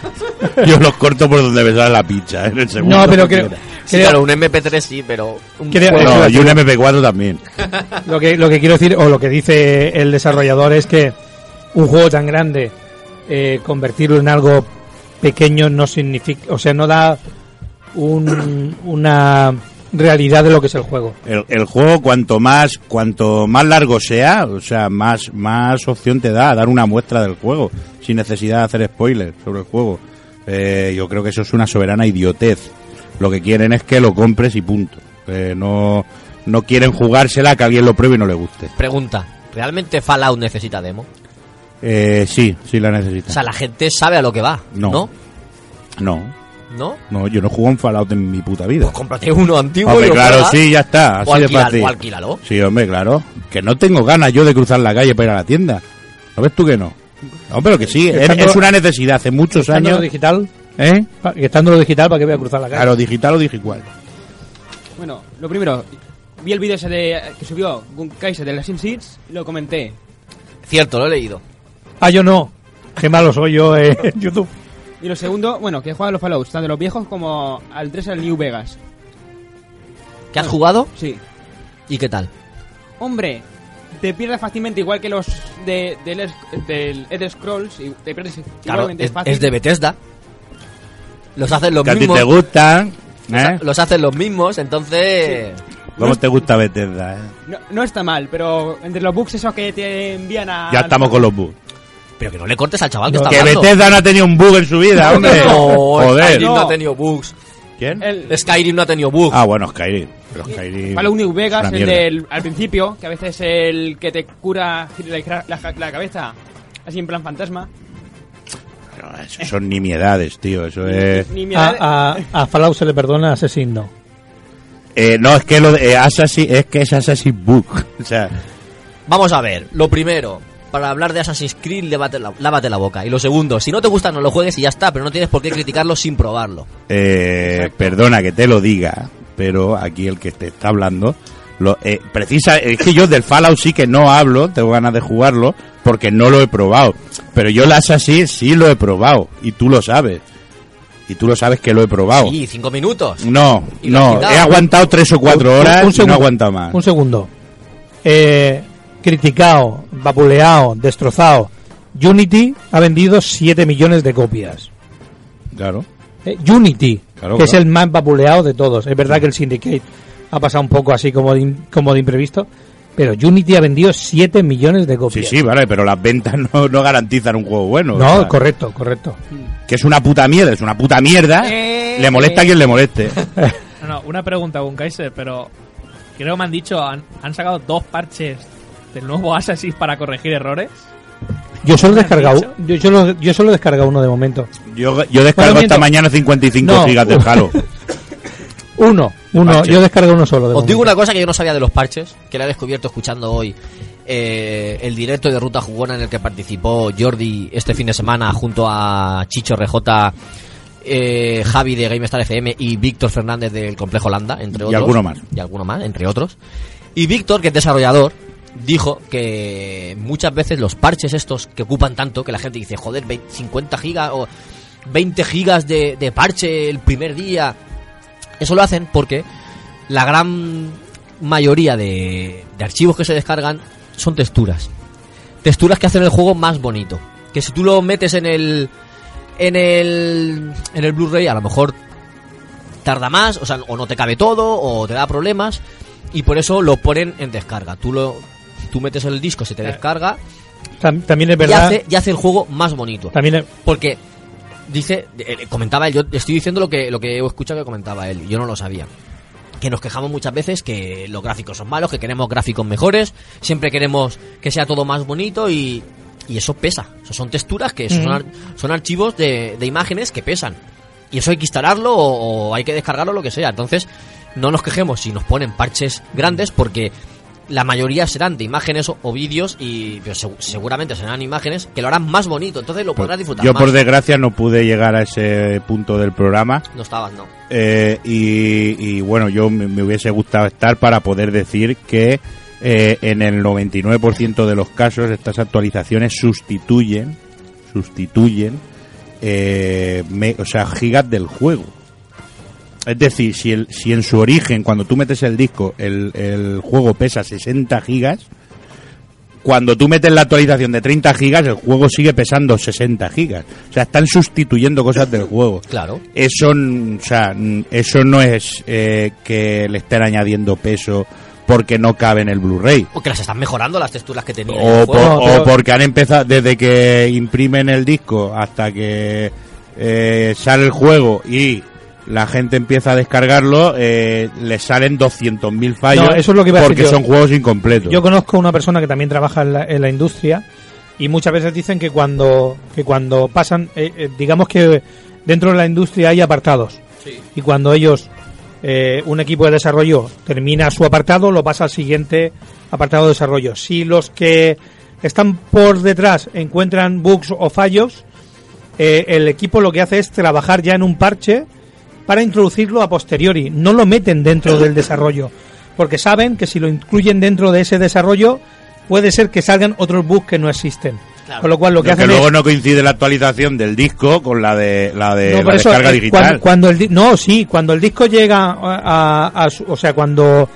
Yo los corto por donde me sale la picha, ¿eh? en el segundo. No, pero que creo, quiera. Sí, creo- claro, un MP3 sí, pero... Un Creo- No, y un es- MP4 también. lo que lo que quiero decir o lo que dice el desarrollador es que un juego tan grande eh, convertirlo en algo pequeño no significa, o sea, no da un- una realidad de lo que es el juego. El, el juego cuanto más cuanto más largo sea, o sea, más más opción te da a dar una muestra del juego sin necesidad de hacer spoilers sobre el juego. Eh, yo creo que eso es una soberana idiotez. Lo que quieren es que lo compres y punto. Eh, no no quieren jugársela a que alguien lo pruebe y no le guste. Pregunta, ¿realmente Fallout necesita demo? Eh, sí, sí la necesita. O sea, la gente sabe a lo que va, No. ¿no? No, ¿No? no, yo no juego un Fallout en mi puta vida. Pues cómprate uno antiguo Hombre, y claro, sí, ya está, así O de fácil. o alquílalo. Sí, hombre, claro. Que no tengo ganas yo de cruzar la calle para ir a la tienda. ¿No ves tú que no? No, pero que sí, es, una necesidad. Hace muchos Estando años... lo digital, ¿Eh? estando lo digital para que voy a cruzar la calle. Claro, digital o digital. Bueno, lo primero, vi el vídeo ese de, que subió Gunkaiser de las Seeds y lo comenté. Cierto, lo he leído. Ah, yo no. Qué malo soy yo eh, en YouTube. Y lo segundo, bueno, que juegan los Fallout, tanto los viejos como al 3 al New Vegas. ¿Que has jugado? Sí. ¿Y qué tal? Hombre, te pierdes fácilmente igual que los de, del, del Elder Scrolls. Y te pierdes Claro, igualmente es, fácil. es de Bethesda. Los hacen los Que a ti mismos. te gustan, Los, ¿eh? los hacen los mismos, entonces. ¿Cómo te gusta Bethesda, eh? No, no está mal, pero entre los bugs esos que te envían a... Ya estamos con los bugs. Pero que no le cortes al chaval que está Que hablando. Bethesda no ha tenido un bug en su vida, hombre. No, Joder. Skyrim no ha tenido bugs. ¿Quién? El Skyrim no ha tenido bugs. Ah, bueno, Skyrim. Pero Skyrim... Fallout New Vegas, el del al principio, que a veces es el que te cura la, la- la cabeza, así en plan fantasma. Eso son nimiedades, tío. Eso es... A, a, a Fallout se le perdona, a Assassin no. Eh, no, es que lo de eh, Assassin, es que es Assassin Book. O sea, Vamos a ver, lo primero, para hablar de Assassin's Creed, lávate la, lávate la boca. Y lo segundo, si no te gusta, no lo juegues y ya está, pero no tienes por qué criticarlo sin probarlo. eh, perdona que te lo diga, pero aquí el que te está hablando, lo, eh, precisa, es que yo del Fallout sí que no hablo, tengo ganas de jugarlo, porque no lo he probado. Pero yo el Assassin sí lo he probado, y tú lo sabes. Y tú lo sabes que lo he probado. Sí, cinco minutos. No, no, he aguantado tres o cuatro Un- un- horas un y no he segundo, aguantado más. Un segundo. Eh, criticado, vapuleado, destrozado. Unity ha vendido 7 millones de copias. Claro. Eh, Unity, Claro, que es el más vapuleado de todos. Es verdad que el Syndicate ha pasado un poco así como de, como de imprevisto, pero Unity ha vendido 7 millones de Sí, copias. sí, vale, pero las ventas no, no garantizan un juego bueno. No, o sea, correcto, correcto. que es una puta mierda, es una puta mierda. Eh, le molesta a quien le moleste. No, no, una pregunta, Kaiser, pero creo que me han dicho, han, han sacado dos parches del nuevo Assassin para corregir errores. Yo solo he ¿Me has descargado, yo, yo, lo- yo solo he descargado uno de momento. Yo, yo descargo Bueno, esta miento. mañana 55 No. gigas de Halo. Uno, uno, parche. yo descargo uno solo. de Os digo una cosa que yo no sabía de los parches, que la he descubierto escuchando hoy eh, el directo de Ruta Jugona en el que participó Jordi este fin de semana junto a Chicho RJ, eh, Javi de GameStar FM y Víctor Fernández del Complejo Landa, entre Y otros. alguno más. Y alguno más, entre otros. Y Víctor, que es desarrollador, dijo que muchas veces los parches estos que ocupan tanto, que la gente dice, joder, 20 50 gigas o 20 gigas de, de parche el primer día, eso lo hacen porque la gran mayoría de, de archivos que se descargan son texturas. Texturas que hacen el juego más bonito. Que si tú lo metes en el en el en el Blu-ray a lo mejor tarda más, o sea, o no te cabe todo o te da problemas y por eso lo ponen en descarga. Tú lo tú metes el disco, se te descarga Tam- También es y verdad. hace, y hace el juego más bonito. También es- Porque dice, eh, comentaba él, yo estoy diciendo lo que, lo que he escuchado que comentaba él, yo no lo sabía. Que nos quejamos muchas veces que los gráficos son malos, que queremos gráficos mejores, siempre queremos que sea todo más bonito y, y eso pesa. Eso son texturas que son, ar- son archivos de, de imágenes que pesan. Y eso hay que instalarlo o, o hay que descargarlo, lo que sea. Entonces, no nos quejemos si nos ponen parches grandes porque la mayoría serán de imágenes o, vídeos y seg- seguramente serán imágenes que lo harán más bonito. Entonces lo podrás disfrutar Yo más. por desgracia no pude llegar a ese punto del programa. No estabas, no. Eh, y, y, bueno, yo me, me hubiese gustado estar para poder decir que eh, en el 99% de los casos estas actualizaciones sustituyen, sustituyen, eh, me- o sea, gigas del juego. Es decir, si, el, si en su origen, cuando tú metes el disco, el, el juego pesa 60 gigas, cuando tú metes la actualización de 30 gigas, el juego sigue pesando 60 gigas. O sea, están sustituyendo cosas del juego. Claro. Eso, o sea, eso no es eh, que le estén añadiendo peso porque no cabe en el Blu-ray. O que las están mejorando las texturas que tenía. O, el por- juego. o porque han empezado, desde que imprimen el disco hasta que eh, sale el juego y la gente empieza a descargarlo, eh, le salen 200.000 fallos No, eso es lo que iba a decir porque yo. son juegos incompletos. Yo conozco una persona que también trabaja en la, en la industria y muchas veces dicen que cuando que cuando pasan, eh, eh, digamos que dentro de la industria hay apartados y cuando ellos eh, un equipo de desarrollo termina su apartado, lo pasa al siguiente apartado de desarrollo. Si los que están por detrás encuentran bugs o fallos, eh, el equipo lo que hace es trabajar ya en un parche para introducirlo a posteriori. No lo meten dentro del desarrollo, porque saben que si lo incluyen dentro de ese desarrollo puede ser que salgan otros bugs que no existen. Con lo cual lo que que hacen luego es... no coincide la actualización del disco con la de la de No, la por eso, descarga eh, digital. Cuando, cuando el di- no, sí, cuando el disco llega a, a- a su- o sea, cuando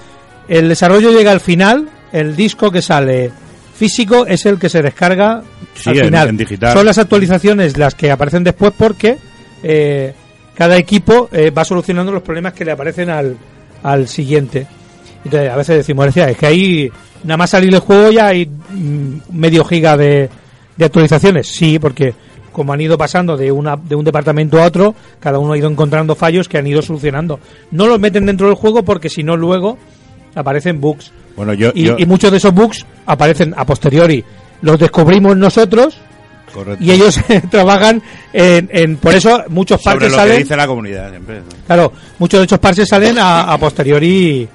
el desarrollo llega al final, el disco que sale físico es el que se descarga Sí, al en- final. en digital. Son las actualizaciones las que aparecen después porque eh, cada equipo eh, va solucionando los problemas que le aparecen al, al siguiente. Entonces, a veces decimos, es que ahí nada más salir el juego ya hay mm, medio giga de, de actualizaciones. Sí, porque como han ido pasando de, una, de un departamento a otro, cada uno ha ido encontrando fallos que han ido solucionando. No los meten dentro del juego porque si no luego aparecen bugs. Bueno, yo, Y, yo- y muchos de esos bugs aparecen a posteriori. Los descubrimos nosotros correcto. y ellos trabajan en, en- Por eso muchos sobre parches lo que salen... dice la comunidad siempre. Claro, muchos de estos parches salen a, a posteriori...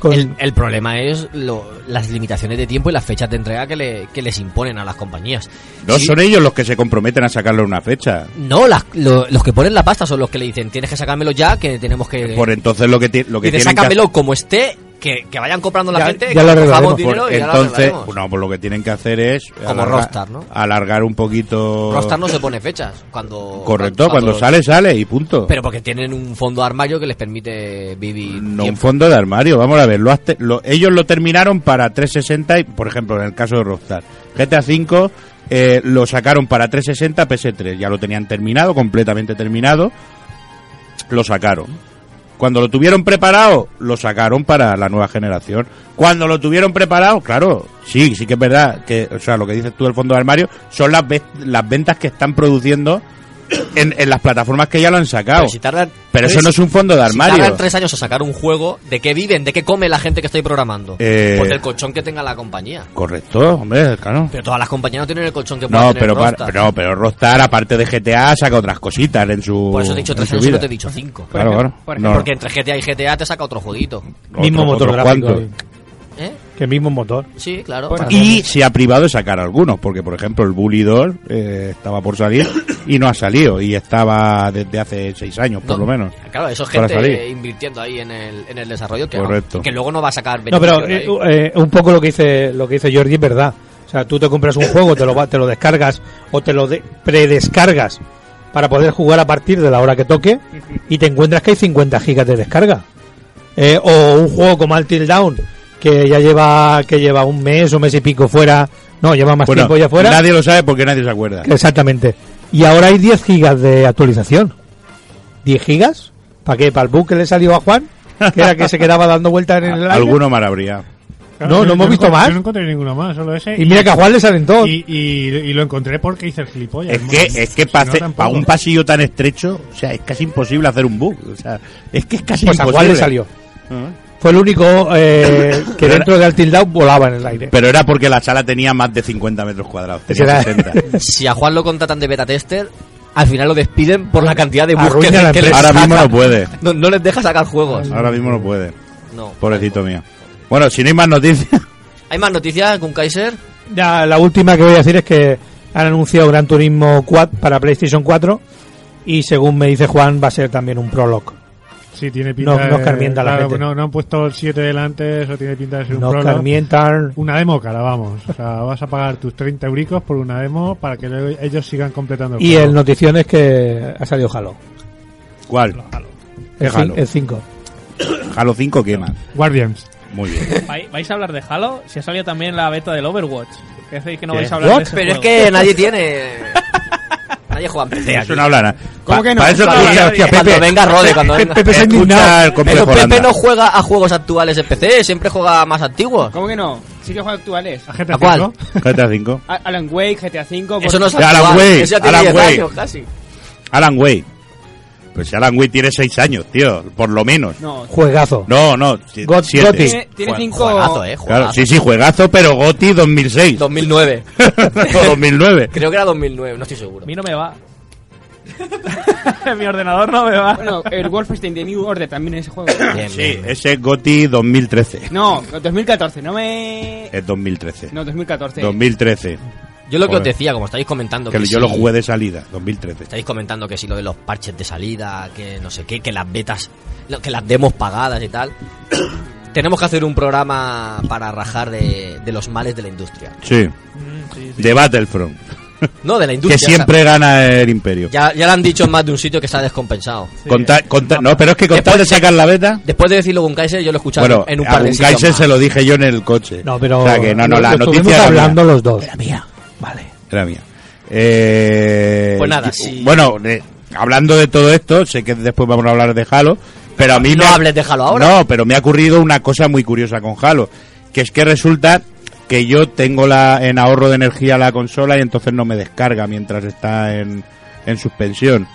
Con, El, el problema es lo- las limitaciones de tiempo y las fechas de entrega que, le- que les imponen a las compañías. No Sí, son ellos los que se comprometen a sacarle una fecha. No, las- lo- los que ponen la pasta son los que le dicen tienes que sacármelo ya, que tenemos que... Por entonces lo que, ti- lo que tienen que como esté, que, que vayan comprando la Ya- gente, ya lo que arreglaremos. dinero Por- y ya lo entonces, no, pues lo que tienen que hacer es Como Rockstar, ¿no? alargar un poquito. Rockstar no se pone fechas cuando... Correcto, cuando, sale, sale y punto. Pero porque tienen un fondo de armario que les permite vivir no un tiempo. fondo de armario, vamos a ver, lo lo- ellos lo terminaron para 360 y, por ejemplo, en el caso de Rockstar, GTA V eh, lo sacaron para 360 PS3, ya lo tenían terminado, completamente terminado, lo sacaron. Cuando lo tuvieron preparado, lo sacaron para la nueva generación. Cuando lo tuvieron preparado, claro, sí, sí que es verdad que, o sea, lo que dices tú del fondo de armario son las, las ventas que están produciendo en, en las plataformas que ya lo han sacado. Pero si tardan Pero eso tres- no es un fondo de Si armario. tardan tres años a sacar un juego, ¿de qué viven? ¿De qué come la gente que estoy programando? Eh, Pues del colchón que tenga la compañía. Correcto, hombre, claro. Pero todas las compañías no tienen el colchón que pueda No, pero, para- Rockstar. pero, no, pero Rockstar, aparte de GTA, saca otras cositas en su. Por eso te he dicho tres años y no te he dicho cinco. Claro, claro. No. Porque entre GTA y GTA te saca otro jueguito. mismo Otro- motor gráfico. Que mismo motor. Sí, claro. Bueno, Y se ha privado de sacar algunos, porque por ejemplo el Bully 2 eh, estaba por salir y no ha salido, y estaba desde hace seis años por No, lo menos. Claro, eso es gente salir. invirtiendo ahí en el, en el desarrollo que, Correcto. que luego no va a sacar No, pero eh, eh, un poco lo que dice lo que dice Jordi es verdad. O sea, tú te compras un juego, te lo te lo descargas o te lo de- predescargas para poder jugar a partir de la hora que toque y te encuentras que hay 50 gigas de descarga. Eh, o un juego como Until Down que ya lleva que lleva un mes o mes y pico fuera, no, lleva más Bueno, tiempo ya fuera. nadie lo sabe porque nadie se acuerda. Exactamente. Y ahora hay 10 gigas de actualización. ¿10 gigas? ¿Para qué? ¿Para el bug que le salió a Juan? Que era que se quedaba dando vueltas en el aire. Alguno mal habría. No, no hemos visto más. Yo no encontré ninguno más, solo ese. Y mira que a Juan le salen todos. Y, y- y lo encontré porque hice el gilipollas. Es que, es que Si para, no, un pasillo tan estrecho, o sea, es casi imposible hacer un bug. O sea, es que es casi Pues a imposible. Juan le salió. Ah. Fue el único eh, que Pero dentro de Until Dawn volaba en el aire. Pero era porque la sala tenía más de 50 metros cuadrados. Tenía Será- 60. Si a Juan lo contratan de beta tester, al final lo despiden por la cantidad de bugs que, les. Ahora mismo no puede. No, no les deja sacar juegos. Ahora mismo no puede. No. Pobrecito mío. Bueno, si no hay más noticias. ¿Hay más noticias con Kaiser? Ya, la última que voy a decir es que han anunciado Gran Turismo 4 para PlayStation 4 y según me dice Juan va a ser también un prologue. Sí, tiene pinta No- de... no escarmienta la claro, gente. No, no han puesto el 7 delante, eso tiene pinta de ser un No escarmientan. Una demo cara, vamos. O sea, vas a pagar tus 30 euricos por una demo para que luego ellos sigan completando el Y juego. el notición es que ha salido Halo. ¿Cuál? ¿Qué El, Halo? el 5. Halo 5, ¿qué más? Guardians. Muy bien. ¿Vai- ¿Vais a hablar de Halo? Si ha salido también la beta del Overwatch. ¿Qué hacéis que no ¿Qué? vais a hablar What? de ese Pero es que nadie tiene... nadie juega en PC Eso no habla nada. ¿Cómo que no? Para eso Hostia, escucha, hostia, Cuando venga Rode, cuando venga... Pepe se indignado. Pero Pepe Holanda. no juega a juegos actuales en PC, siempre juega a más antiguos. ¿Cómo que no? Sí que juega actuales. ¿A GTA ¿A cuál? 5? GTA 5. A- Alan Wake, GTA V. Eso no es Alan Wake, eso ya tiene Alan 10 Wake. años casi. Alan Way. Pues si Alan Way tiene 6 años, tío. Por lo menos. No, Juegazo. No, no. Got- siete. Goti. tiene, tiene Jue- cinco... Juegazo, eh, Claro, juegazo. sí, sí, juegazo, pero Goti 2006. 2009. o 2009. Creo que era 2009, no estoy seguro. A mí no me va. Mi ordenador no me va. Bueno, el Wolfenstein de New Order también es ese juego. Bien, Sí, bien. ese es Goti 2013. No, 2014, no me... Es 2013. No, 2014. 2013. Yo lo que os decía, como estáis comentando Que que yo si- lo jugué de salida, 2013. Estáis comentando que si lo de los parches de salida, que no sé qué, que las betas, que las demos pagadas y tal. Tenemos que hacer un programa para rajar de, de los males de la industria. Sí. Mm, sí, sí. De Battlefront. No, de la que industria. siempre gana el imperio. Ya, ya lo han dicho en más de un sitio que descompensado. Tal- con tal- no, pero es que con tal de Después de- sacar la beta... Después de decirlo con Kaiser, yo lo he escuchado Bueno, en un a par de sitios Kaiser se lo dije yo en el coche. No, pero O sea que no, no, lo- la noticia hablando mía. los dos. Era mía, vale. Era mía. Eh, Pues nada, yo- sí. Bueno, eh, hablando de todo esto, sé que después vamos a hablar de Halo, pero a mí No ha- hables de Halo ahora. No, pero me ha ocurrido una cosa muy curiosa con Halo, que es que resulta que yo tengo la en ahorro de energía la consola y entonces no me descarga mientras está en, en suspensión.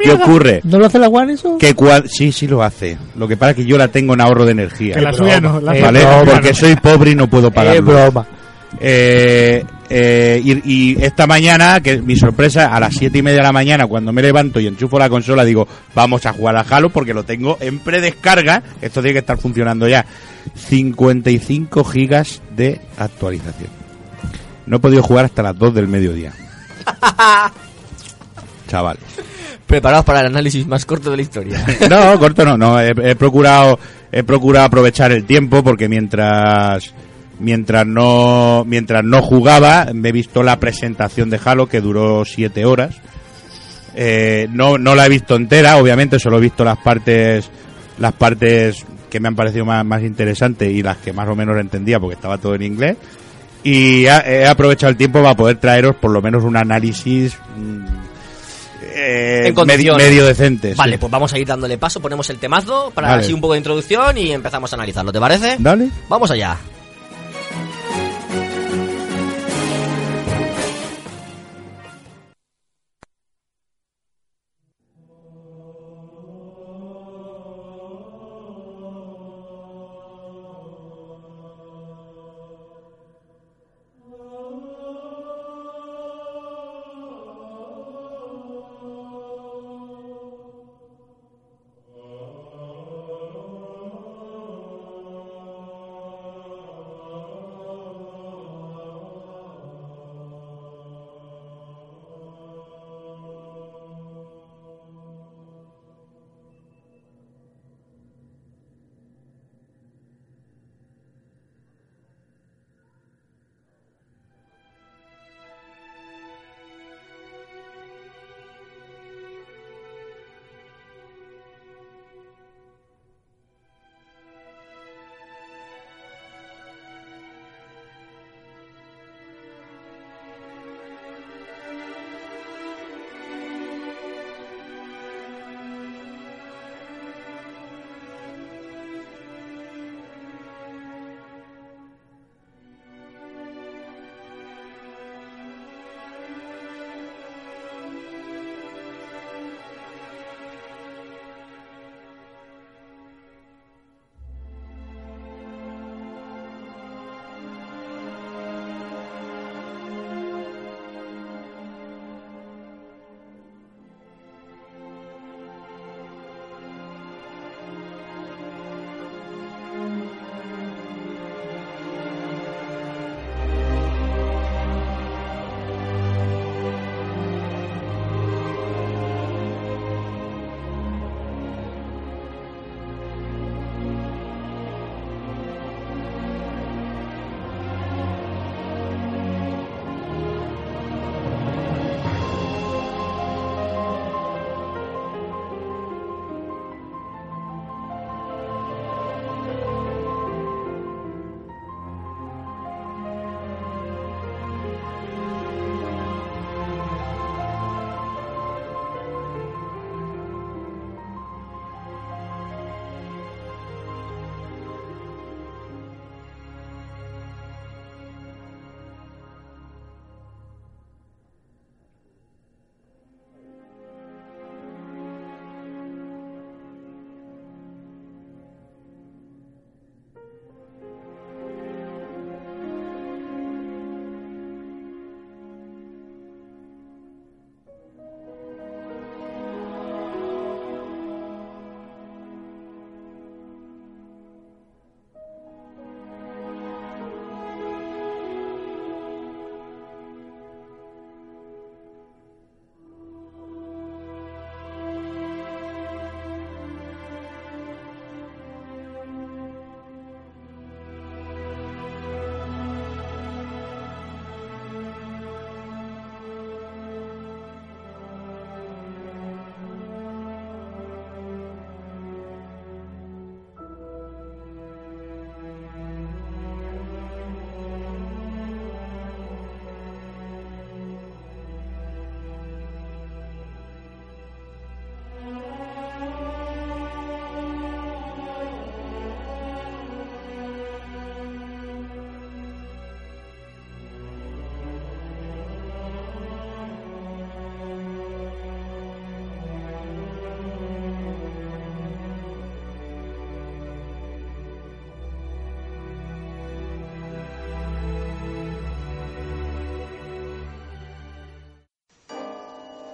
¿Qué ocurre? ¿No lo hace la One eso? Que cua- sí, sí lo hace. Lo que pasa es que yo la tengo en ahorro de energía. Que la Es suya no, la es ¿Vale? broma, Porque no. soy pobre y no puedo Es pagarlo. broma. Eh, eh, y, y esta mañana, que mi sorpresa, a las siete y media de la mañana, cuando me levanto y enchufo la consola, digo, vamos a jugar a Halo porque lo tengo en predescarga. Esto tiene que estar funcionando ya. 55 gigas de actualización. No he podido jugar hasta las 2 del mediodía. Chaval. Preparados para el análisis más corto de la historia. No, corto no, no. He, he procurado, he procurado aprovechar el tiempo porque mientras, mientras no, mientras no jugaba, me he visto la presentación de Halo que duró siete horas. Eh, no, no la he visto entera, obviamente, solo he visto las partes, las partes que me han parecido más, más interesantes y las que más o menos entendía porque estaba todo en inglés. Y ha- he aprovechado el tiempo para poder traeros por lo menos un análisis mm, eh, En medi- condiciones. medio decente. Vale, sí. pues vamos a ir dándole paso, ponemos el temazo para Vale. así un poco de introducción y empezamos a analizarlo, ¿te parece? Dale. Vamos allá.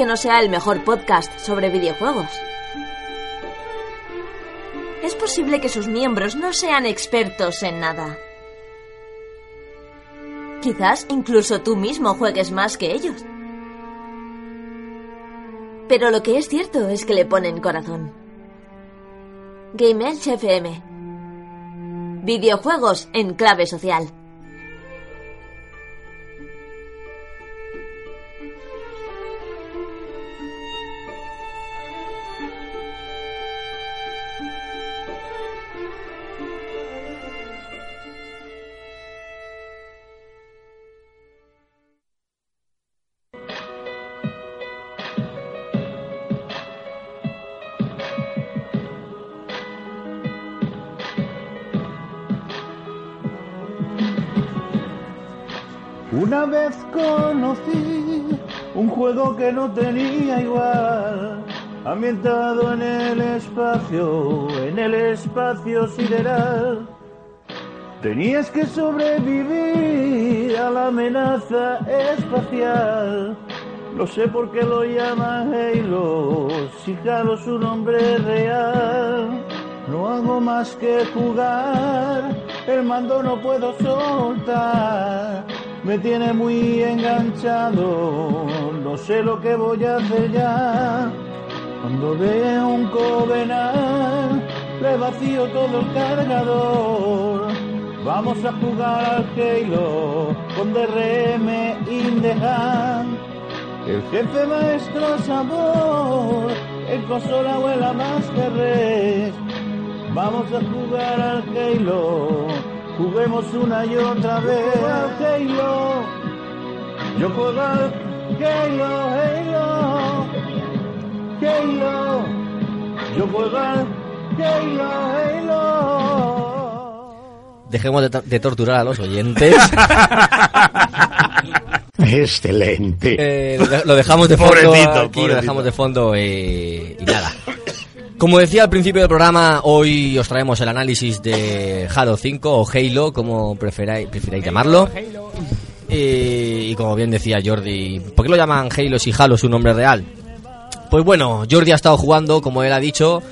Que no sea el mejor podcast sobre videojuegos. Es posible que sus miembros no sean expertos en nada. Quizás incluso tú mismo juegues más que ellos. Pero lo que es cierto es que le ponen corazón. Game FM. Videojuegos en clave social. Una vez conocí un juego que no tenía igual, ambientado en el espacio, en el espacio sideral. Tenías que sobrevivir a la amenaza espacial. No sé por qué lo llaman Halo, si Halo es su nombre real. No hago más que jugar, el mando no puedo soltar. Me tiene muy enganchado, no sé lo que voy a hacer ya. Cuando veo un Covenant, le vacío todo el cargador. Vamos a jugar al Halo con DRM in the hand. El jefe maestro sabor, en consola vuela más que res. Vamos a jugar al Halo, juguemos una y otra vez al Halo. Yo juego al Halo, Halo, Halo. Yo juego al Halo, Halo. Dejemos de, de torturar a los oyentes. Excelente. Eh, lo de- lo dejamos de fondo Pobrecito, aquí, lo dejamos de fondo eh, y nada. Como decía al principio del programa, hoy os traemos el análisis de Halo 5 o Halo, como preferáis, prefiráis llamarlo. Eh, y como bien decía Jordi, ¿por qué lo llaman Halo si Halo es su nombre real? Pues bueno, Jordi ha estado jugando, como él ha dicho,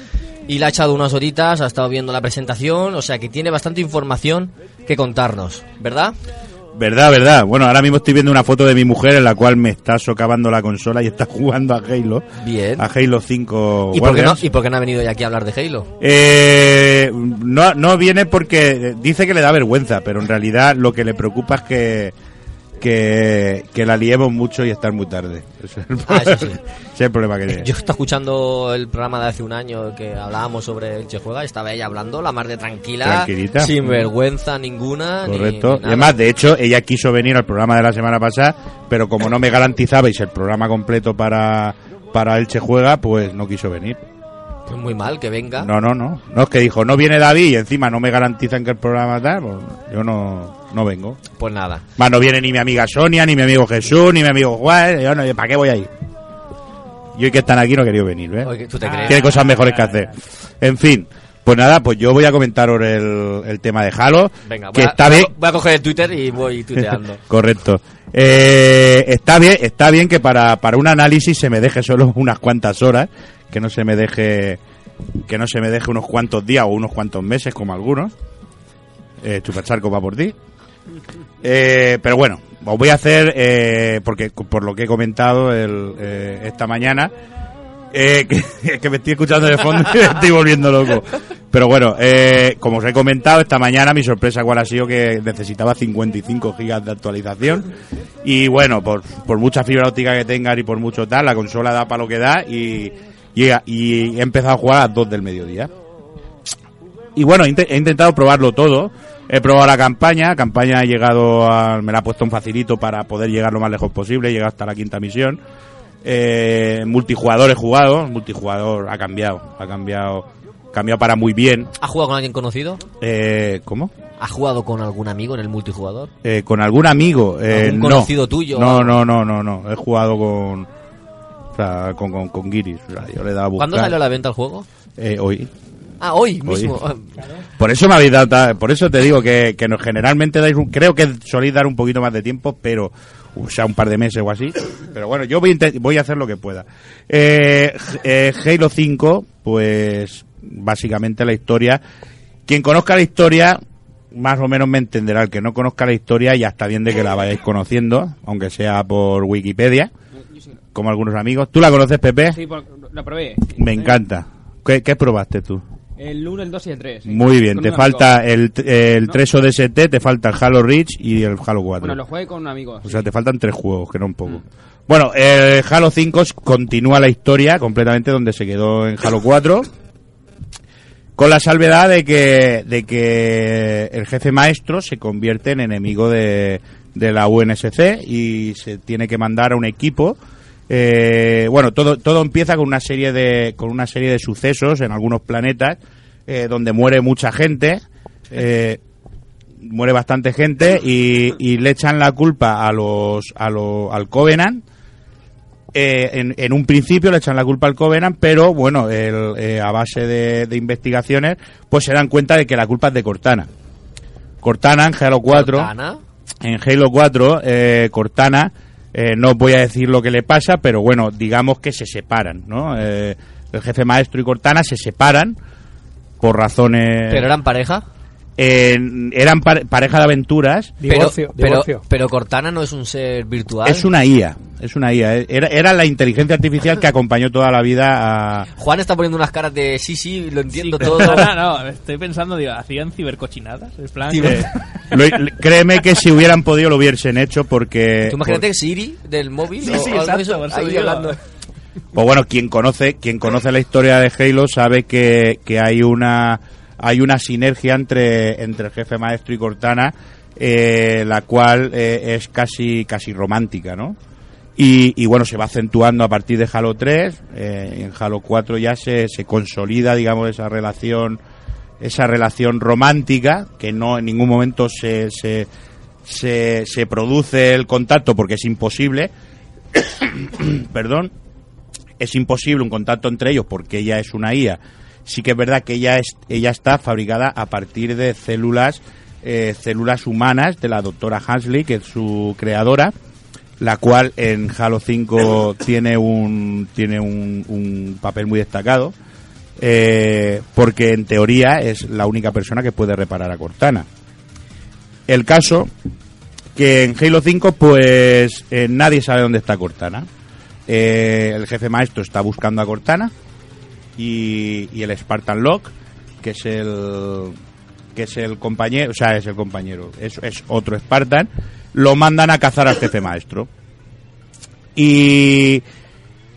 y le ha echado unas horitas, ha estado viendo la presentación, o sea que tiene bastante información que contarnos, ¿verdad? Verdad, verdad. Bueno, ahora mismo estoy viendo una foto de mi mujer en la cual me está socavando la consola y está jugando a Halo. Bien. A Halo 5 ¿Y por, qué no. ¿Y por qué no ha venido ya aquí a hablar de Halo? Eh, no, no viene porque dice que le da vergüenza, pero en realidad lo que le preocupa es que, que, que la liemos mucho y estar muy tarde. Ese es el, Ah, eso sí. ese es el problema que tiene. Yo estaba escuchando el programa de hace un año que hablábamos sobre el Che Juega y estaba ella hablando la mar de tranquila, Tranquilita. sin vergüenza ninguna. ni- Correcto. ni y nada. además, de hecho, ella quiso venir al programa de la semana pasada, pero como no me garantizabais el programa completo para, para Elche Juega, pues no quiso venir. Pues muy mal que venga. No, no, no. No es que dijo, no viene David y encima no me garantizan que el programa tal, pues yo no, no vengo. Pues nada. Más no viene ni mi amiga Sonia, ni mi amigo Jesús, ni mi amigo Juan. Yo no, ¿para qué voy ahí? Y hoy que están aquí no he querido venir, ¿ves? Oye, ¿tú te crees? Tiene cosas mejores que hacer. En fin, pues nada, pues yo voy a comentaros el, el tema de Halo. Venga, que voy a, está bien. voy a coger el Twitter y voy tuiteando. Correcto. Eh, está bien, está bien que para, para un análisis se me deje solo unas cuantas horas, que no se me deje, que no se me deje unos cuantos días o unos cuantos meses como algunos. Eh, Chupacharco va por ti. Eh, pero bueno, os voy a hacer, eh, porque por lo que he comentado el, eh, esta mañana, eh, que, que me estoy escuchando de fondo y me estoy volviendo loco. Pero bueno, eh, como os he comentado, esta mañana mi sorpresa cuál ha sido que necesitaba 55 gigas de actualización. Y bueno, por, por mucha fibra óptica que tengan y por mucho tal, la consola da para lo que da y, y, he- y he empezado a jugar a las 2 del mediodía. Y bueno, he inte- he intentado probarlo todo. He probado la campaña, campaña ha llegado a, me la ha puesto un facilito para poder llegar lo más lejos posible, he llegado hasta la quinta misión. Eh, multijugador he jugado, multijugador ha cambiado, ha cambiado, cambiado para muy bien. ¿Has jugado con alguien conocido? Eh, ¿Cómo? ¿Has jugado con algún amigo en el multijugador? Eh, con algún amigo. Eh, ¿Algún no. conocido tuyo? No, no, no, no, no. He jugado con, sea, con, con, con Guiris. O sea, yo le he dado a buscar. ¿Cuándo salió a la venta el juego? Eh, hoy. Ah, hoy Hoy. mismo. Por eso me habéis dado, por eso te digo que, que nos generalmente dais un, creo que soléis dar un poquito más de tiempo, pero, o sea, un par de meses o así. Pero bueno, yo voy voy a hacer lo que pueda. Eh, eh, Halo 5, pues, básicamente la historia. Quien conozca la historia, más o menos me entenderá. El que no conozca la historia, ya está bien de que la vayáis conociendo, aunque sea por Wikipedia, como algunos amigos. ¿Tú la conoces, Pepe? Sí, la probé. Me encanta. ¿Qué, qué probaste tú? El 1, el 2 y el 3. Muy bien, te falta el, el 3 ODST, te falta el Halo Reach y el Halo 4. Bueno, lo jugué con un amigo. O sea, te faltan tres juegos, que no un poco. Bueno, el Halo 5 s- continúa la historia completamente donde se quedó en Halo 4. Con la salvedad de que, de que el jefe maestro se convierte en enemigo de, de la UNSC y se tiene que mandar a un equipo. Eh, bueno, todo, todo empieza con una serie de, con una serie de sucesos en algunos planetas eh, donde muere mucha gente. Eh, muere bastante gente y, y le echan la culpa a los, a los al Covenant. Eh, en, en un principio le echan la culpa al Covenant, pero bueno, el, eh, a base de, de investigaciones, pues se dan cuenta de que la culpa es de Cortana. Cortana en Halo 4. ¿Cortana? En Halo 4, eh, Cortana, eh, no voy a decir lo que le pasa, pero bueno, digamos que se separan, ¿no? Eh, el jefe maestro y Cortana se separan por razones... ¿Pero eran pareja? Eh, eran pare- pareja de aventuras. pero, pero, pero Cortana no es un ser virtual. Es una IA, es una IA. Era, era la inteligencia artificial que acompañó toda la vida a... Juan está poniendo unas caras de sí, sí, lo entiendo todo. No, no, no, estoy pensando, digo, ¿hacían cibercochinadas? En plan, Eh, lo- créeme que si hubieran podido lo hubiesen hecho porque... Tú imagínate Siri del móvil Sí, o sí, algo de exacto, eso, por eso ahí digo. hablando. Pues bueno, quien conoce, quien conoce la historia de Halo sabe que, que hay una hay una sinergia entre, entre el jefe maestro y Cortana, eh, la cual eh, es casi casi romántica, ¿no? Y, bueno, se va acentuando a partir de Halo 3, eh, en Halo 4 ya se, se consolida, digamos, esa relación esa relación romántica que no en ningún momento se, se, se, se produce el contacto porque es imposible perdón es imposible un contacto entre ellos porque ella es una IA. Sí que es verdad que ella es, ella está fabricada a partir de células, eh, células humanas de la doctora Hansley, que es su creadora, la cual en Halo 5 tiene un, tiene un, un papel muy destacado, eh, porque en teoría es la única persona que puede reparar a Cortana. El caso que en Halo 5 pues eh, nadie sabe dónde está Cortana. Eh, el jefe maestro está buscando a Cortana y, y el Spartan Lock, que es el que es el compañero, o sea, es el compañero, es, es otro Spartan, lo mandan a cazar al jefe maestro. Y,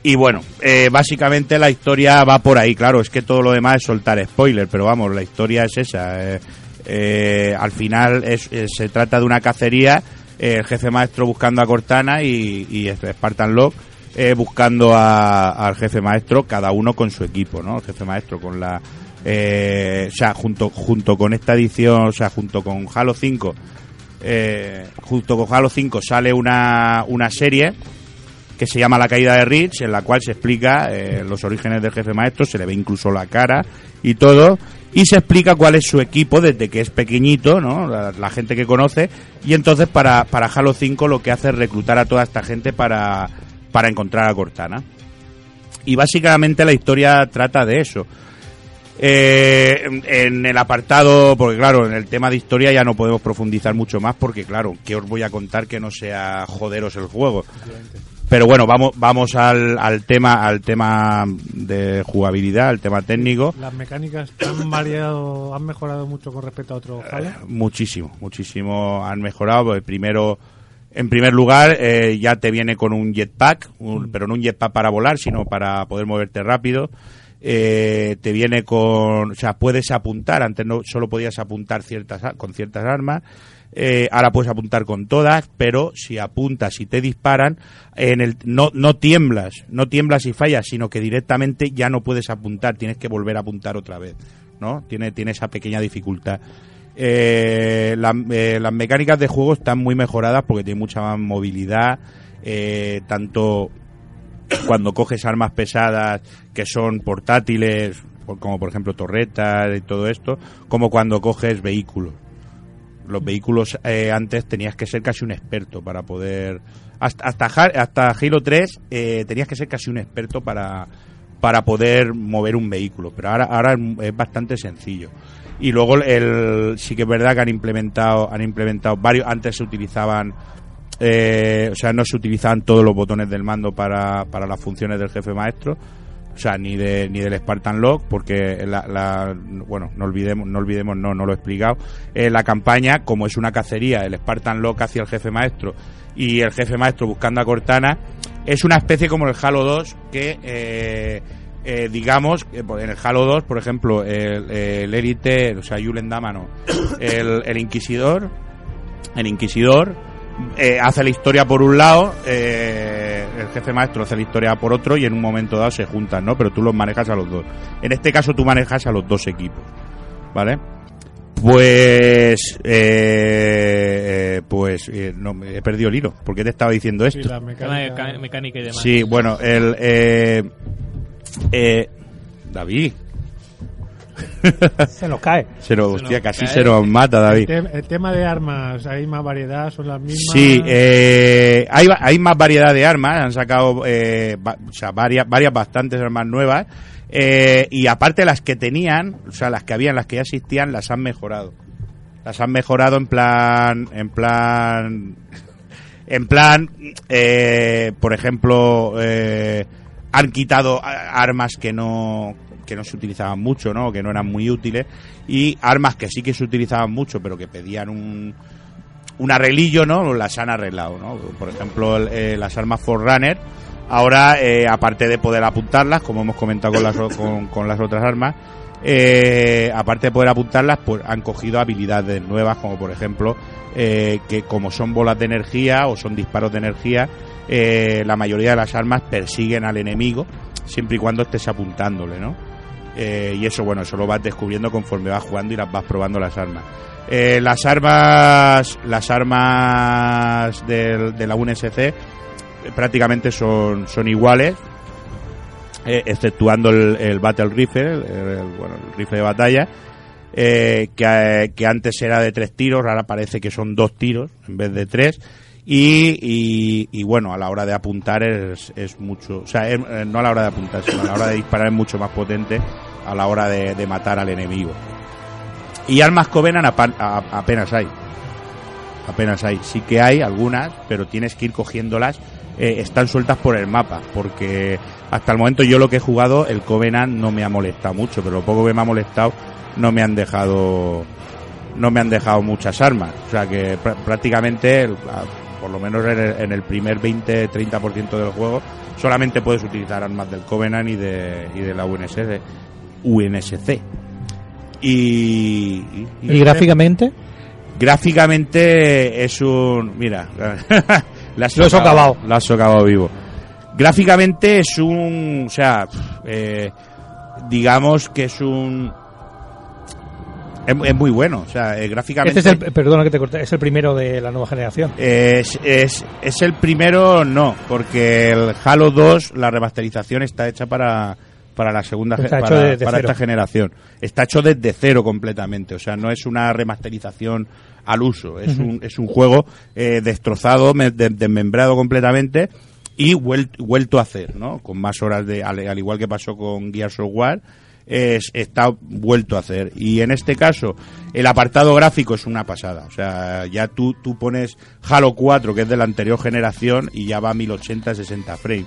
y bueno, eh, básicamente la historia va por ahí, claro, es que todo lo demás es soltar spoiler, pero vamos, la historia es esa. eh, eh, al final es, eh, se trata de una cacería, el jefe maestro buscando a Cortana y, y este Spartan Lock eh, buscando a- al jefe maestro, cada uno con su equipo, ¿no? El jefe maestro con la... eh, o sea, junto, junto con esta edición, o sea, junto con Halo 5, eh, junto con Halo 5 sale una, una serie que se llama La caída de Rich, en la cual se explica eh, los orígenes del jefe maestro, se le ve incluso la cara y todo, y se explica cuál es su equipo desde que es pequeñito, ¿no? La, gente que conoce, y entonces para, para Halo 5 lo que hace es reclutar a toda esta gente para, para encontrar a Cortana. Y básicamente la historia trata de eso. Eh, en- el apartado, porque claro, en el tema de historia ya no podemos profundizar mucho más porque claro, ¿qué os voy a contar que no sea joderos el juego? Pero bueno, vamos vamos al, al tema al tema de jugabilidad, al tema técnico. Las mecánicas han variado, han mejorado mucho con respecto a otro Halo. Muchísimo, muchísimo han mejorado. Pues primero, en primer lugar, eh, ya te viene con un jetpack, un- pero no un jetpack para volar, sino para poder moverte rápido. eh, te viene con, o sea, puedes apuntar, antes no solo podías apuntar ciertas con ciertas armas, eh, ahora puedes apuntar con todas, pero si apuntas y te disparan, en el, no, no tiemblas, no tiemblas y fallas, sino que directamente ya no puedes apuntar, tienes que volver a apuntar otra vez, ¿no? Tiene, tiene esa pequeña dificultad. Eh, eh, las mecánicas de juego están muy mejoradas porque tiene mucha más movilidad, eh, tanto cuando coges armas pesadas que son portátiles, por- como por ejemplo torretas y todo esto, como cuando coges vehículos. Los vehículos eh, antes tenías que ser casi un experto para poder... Hasta, hasta, Ha- hasta Halo 3 eh, tenías que ser casi un experto para, para poder mover un vehículo, pero ahora, ahora es bastante sencillo. Y luego el, sí que es verdad que han implementado, han implementado varios, antes se utilizaban eh, o sea, no se utilizaban todos los botones del mando para, para las funciones del jefe maestro, o sea, ni de, ni del Spartan Lock, porque la, bueno, no olvidemos, no olvidemos, no, no lo he explicado. Eh, la campaña, como es una cacería, el Spartan Lock hacia el jefe maestro y el jefe maestro buscando a Cortana, es una especie como el Halo 2 que eh, eh, digamos, eh, en el Halo 2, por ejemplo, el, el Elite, o sea, Julen Damano, el, el Inquisidor, el Inquisidor eh, hace la historia por un lado, eh, el jefe maestro hace la historia por otro y en un momento dado se juntan, ¿no? Pero tú los manejas a los dos. En este caso tú manejas a los dos equipos, ¿vale? Pues, eh, pues, eh, no, me he perdido el hilo. ¿Por qué te estaba diciendo esto? la mecánica- Meca- mecánica y demás. Sí, bueno, el. Eh, David. Se nos cae. Se nos, hostia, nos casi cae. se nos mata, David. El, te- el tema de armas, hay más variedad, son las mismas. Sí, eh, hay, hay más variedad de armas, han sacado eh, va- o sea, varias, varias bastantes armas nuevas eh, y aparte las que tenían, o sea, las que habían, las que ya existían, las han mejorado. Las han mejorado en plan, en plan, en plan, eh, por ejemplo, eh, han quitado armas que no que no se utilizaban mucho, ¿no? Que no eran muy útiles y armas que sí que se utilizaban mucho, pero que pedían un un arreglillo, ¿no? Las han arreglado, ¿no? Por ejemplo, eh, las armas Forerunner, ahora, eh, aparte de poder apuntarlas, como hemos comentado con las, con, con las otras armas, eh, aparte de poder apuntarlas, pues han cogido habilidades nuevas, como por ejemplo, que como son bolas de energía o son disparos de energía, eh, la mayoría de las armas persiguen al enemigo, siempre y cuando estés apuntándole, ¿no? Eh, y eso, bueno, eso lo vas descubriendo conforme vas jugando y las vas probando las armas. Eh, las armas, las armas del- de la UNSC prácticamente son, son iguales, exceptuando el, Battle Rifle, el, bueno, el rifle de batalla, que, que antes era de tres tiros, ahora parece que son dos tiros en vez de tres. Y, y, bueno, a la hora de apuntar es, es mucho, o sea, eh, no a la hora de apuntar, sino a la hora de disparar es mucho más potente a la hora de, de matar al enemigo. Y armas Covenant apenas hay. Apenas hay. Sí que hay algunas, pero tienes que ir cogiéndolas. eh, están sueltas por el mapa, porque hasta el momento yo lo que he jugado, el Covenant no me ha molestado mucho, pero lo poco que me ha molestado no me han dejado no me han dejado muchas armas. O sea que pr- prácticamente, por lo menos en el, en el primer 20-30% del juego, solamente puedes utilizar armas del Covenant y de, y de la UNSC. UNSC. Y, y- ¿Y gráficamente? Gráficamente es un. Mira, la has socavado. Lo has socavado vivo. Gráficamente es un. O sea, eh, digamos que es un. Es, es muy bueno. O sea, eh, gráficamente. Este es el, perdona que te corte, es el primero de la nueva generación. Es, es, es el primero, no, porque el Halo 2, la remasterización está hecha para, para la segunda Está para, para esta generación. Está hecho desde cero completamente, o sea, no es una remasterización al uso, es, un, es un juego eh, destrozado, me- de- desmembrado completamente y vuel- vuelto a hacer, ¿no? Con más horas de, al, al igual que pasó con Gears of War, es, está vuelto a hacer. Y en este caso, el apartado gráfico es una pasada. O sea, ya tú, tú pones Halo 4, que es de la anterior generación, y ya va a 1080, 60 frames.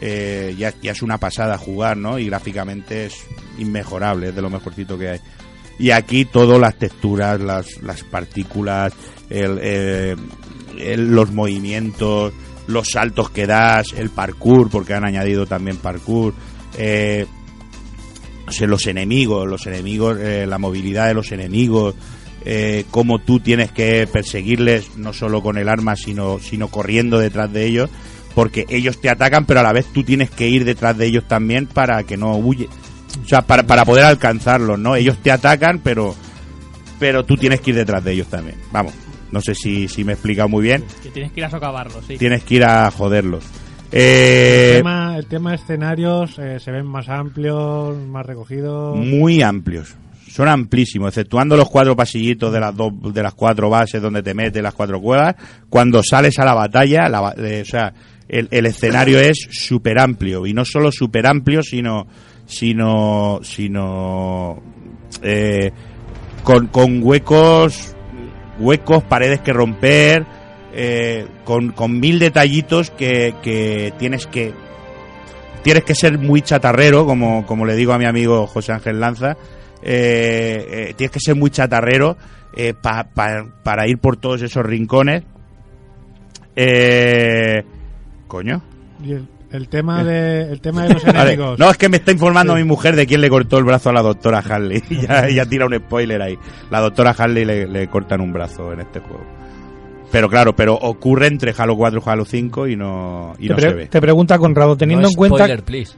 Eh, ya, es una pasada jugar, ¿no? Y gráficamente es inmejorable, es de lo mejorcito que hay. Y aquí todas las texturas, las, las partículas, el, eh, los movimientos, los saltos que das, el parkour, porque han añadido también parkour. eh, o sea, los enemigos, los enemigos, eh, la movilidad de los enemigos, eh, cómo tú tienes que perseguirles no solo con el arma, sino, sino corriendo detrás de ellos, porque ellos te atacan, pero a la vez tú tienes que ir detrás de ellos también para que no huye. O sea, para, para poder alcanzarlos, ¿no? Ellos te atacan, pero, pero tú tienes que ir detrás de ellos también. Vamos, no sé si, si me he explicado muy bien. Que tienes que ir a socavarlos, sí. Tienes que ir a joderlos. El Eh, tema, el tema de escenarios eh, se ven más amplios, más recogidos. muy amplios. Son amplísimos, exceptuando los cuatro pasillitos de las dos, de las cuatro bases donde te metes, las cuatro cuevas. Cuando sales a la batalla, la eh, o sea, el, el escenario es súper amplio y no solo súper amplio, sino, sino, sino eh, con, con huecos, huecos, paredes que romper, eh, con, con mil detallitos que, que tienes que tienes que ser muy chatarrero, como, como le digo a mi amigo José Ángel Lanza, eh, eh, tienes que ser muy chatarrero pa- pa- para ir por todos esos rincones. Eh, coño. Y el, el tema de el tema de los enemigos. No, es que me está informando mi mujer de quién le cortó el brazo a la doctora Harley. ya, ya tira un spoiler ahí. La doctora Harley le, le cortan un brazo en este juego. Pero claro, pero ocurre entre Halo 4 y Halo 5 y no, y te, no se ve. te pregunta Conrado, teniendo No en cuenta... spoiler, please.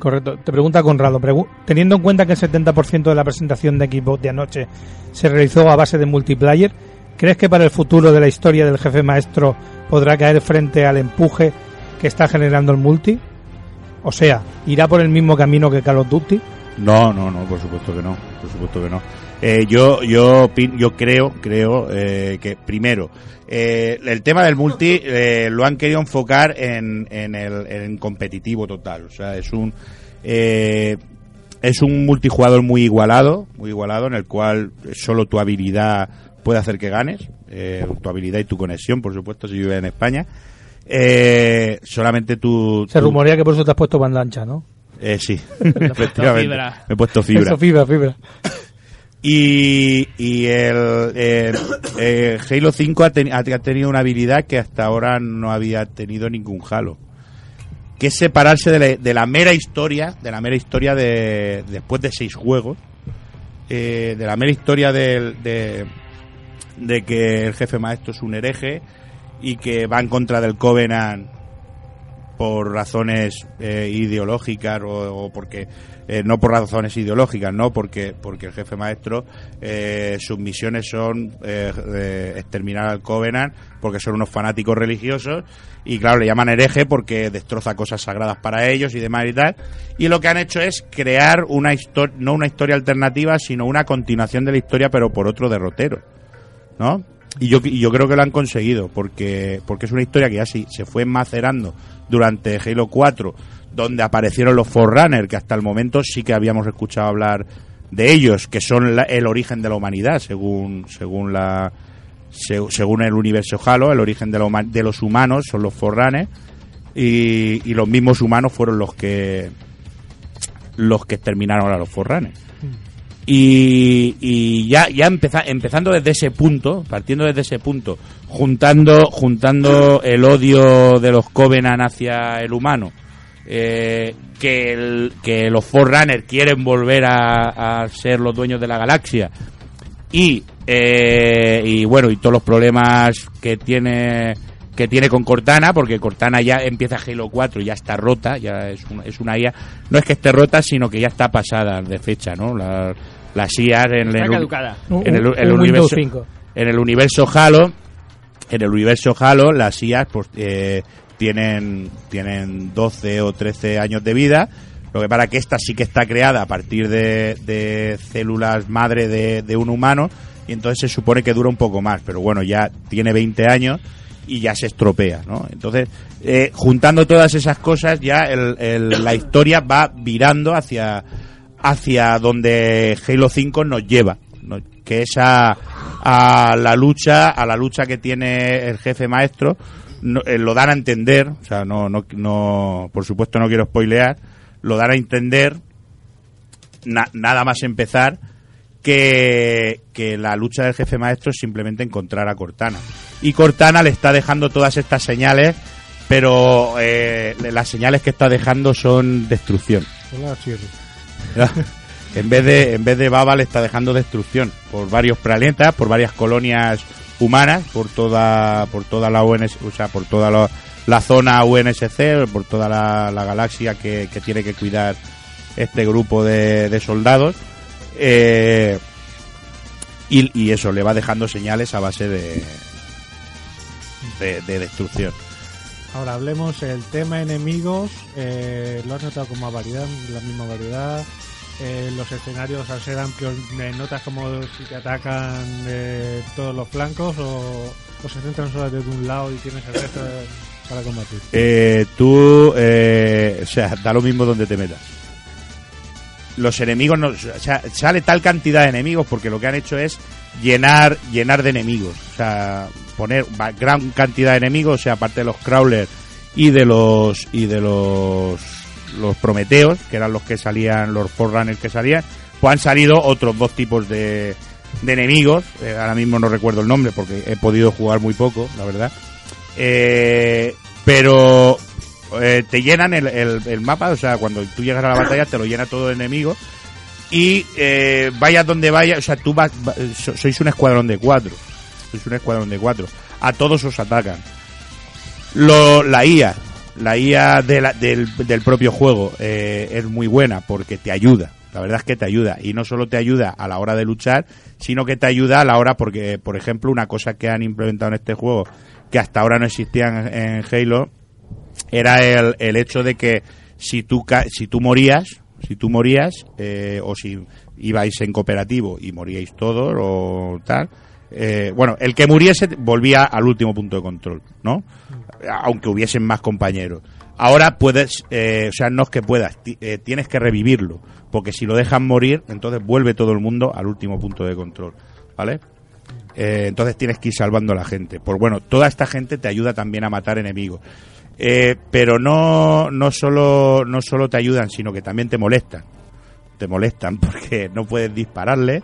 Correcto, te pregunta Conrado, pregu- teniendo en cuenta que el 70% de la presentación de Xbox de anoche se realizó a base de multiplayer, ¿crees que para el futuro de la historia del jefe maestro podrá caer frente al empuje que está generando el multi? O sea, ¿irá por el mismo camino que Call of Duty? No, no, no, por supuesto que no, por supuesto que no. Eh, yo, yo, yo creo, creo eh, que primero eh, el tema del multi eh, lo han querido enfocar en, en el en competitivo total, o sea, es un eh, es un multijugador muy igualado, muy igualado en el cual solo tu habilidad puede hacer que ganes, eh, tu habilidad y tu conexión, por supuesto, si vives en España. Eh, solamente tu, Se tu- rumorea que por eso te has puesto banda ancha, ¿no? eh, sí, efectivamente. fibra. Me he puesto fibra. Eso, fibra, fibra. Y, y el, eh, Halo 5 ha, teni- ha ha tenido una habilidad que hasta ahora no había tenido ningún Halo. Que es separarse de la, de la mera historia, de la mera historia de después de seis juegos, eh, de la mera historia de, de que el jefe maestro es un hereje y que va en contra del Covenant por razones eh, ideológicas o, o porque eh, no por razones ideológicas no porque porque el jefe maestro eh, sus misiones son eh, exterminar al Covenant porque son unos fanáticos religiosos y claro le llaman hereje porque destroza cosas sagradas para ellos y demás y tal y lo que han hecho es crear una historia no una historia alternativa sino una continuación de la historia pero por otro derrotero ¿no? Y yo, yo creo que lo han conseguido, porque, porque es una historia que ya sí, se fue macerando durante Halo 4, donde aparecieron los Forerunner, que hasta el momento sí que habíamos escuchado hablar de ellos, que son la- el origen de la humanidad, según, según la se- según el universo Halo, el origen de, la de los humanos son los Forerunner, y, y los mismos humanos fueron los que los que exterminaron a los Forerunner. Y, y ya, ya empeza- empezando desde ese punto, partiendo desde ese punto, juntando, juntando el odio de los Covenant hacia el humano, eh, que, el- que los Forerunner quieren volver a, a ser los dueños de la galaxia, y, eh, y bueno, y todos los problemas que tiene que tiene con Cortana, porque Cortana ya empieza Halo 4, ya está rota, ya es una, es una IA, no es que esté rota, sino que ya está pasada de fecha, ¿no? La- las IAs en el, caducada. en el, Un- en el un universo, Windows 5. en el universo Halo, en el universo Halo, las IAs pues, eh, tienen, tienen 12 o 13 años de vida. Lo que para que esta sí que está creada a partir de, de células madre de, de un humano y entonces se supone que dura un poco más, pero bueno, ya tiene 20 años y ya se estropea, ¿no? Entonces, eh, juntando todas esas cosas, ya el- el- la historia va virando hacia, hacia donde Halo 5 nos lleva. Que es a, a la lucha, a la lucha que tiene el jefe maestro, no- eh, lo dan a entender, o sea, no, no, no, por supuesto no quiero spoilear, lo dan a entender, na- nada más empezar, que, que la lucha del jefe maestro es simplemente encontrar a Cortana. Y Cortana le está dejando todas estas señales, pero eh, las señales que está dejando son destrucción. Hola. en vez de en vez de baba le está dejando destrucción por varios planetas, por varias colonias humanas, por toda por toda la UNS, o sea, por toda la, la zona UNSC, por toda la, la galaxia que, que tiene que cuidar este grupo de, de soldados. Eh, y, y eso, le va dejando señales a base de, de, de destrucción. Ahora hablemos el tema enemigos. eh, ¿Lo has notado con más variedad? La misma variedad. Eh, los escenarios al ser amplios, eh, ¿notas como si te atacan de todos los flancos o, se centran solo desde un lado y tienes el resto de- para combatir? Eh, tú, eh, o sea, da lo mismo donde te metas. Los enemigos, no, sale tal cantidad de enemigos porque lo que han hecho es llenar, llenar de enemigos. O sea, poner gran cantidad de enemigos, o sea, aparte de los crawlers y de los y de los los prometeos, que eran los que salían, los forerunners que salían, pues han salido otros dos tipos de, de enemigos. Eh, ahora mismo no recuerdo el nombre porque he podido jugar muy poco, la verdad. Eh, pero eh, te llenan el, mapa, o sea, cuando tú llegas a la batalla te lo llena todo de enemigos y eh, vayas donde vayas, o sea, tú vas, va- so- sois un escuadrón de cuatro, sois un escuadrón de cuatro, a todos os atacan. Lo, la IA, la IA de la- del, del propio juego eh, es muy buena porque te ayuda. La verdad es que te ayuda. Y no solo te ayuda a la hora de luchar, sino que te ayuda a la hora porque, por ejemplo, una cosa que han implementado en este juego que hasta ahora no existía en, Halo era el, el hecho de que si tú, si tú morías, si tú morías, eh, o si ibais en cooperativo y moríais todos o tal, eh, bueno, el que muriese volvía al último punto de control, ¿no? Aunque hubiesen más compañeros. Ahora puedes, eh, o sea, no es que puedas, eh, tienes que revivirlo, porque si lo dejan morir, entonces vuelve todo el mundo al último punto de control, ¿vale? Eh, entonces tienes que ir salvando a la gente. Pues bueno, toda esta gente te ayuda también a matar enemigos. Eh, pero no, no, solo, no solo te ayudan, sino que también te molestan. Te molestan porque no puedes dispararle,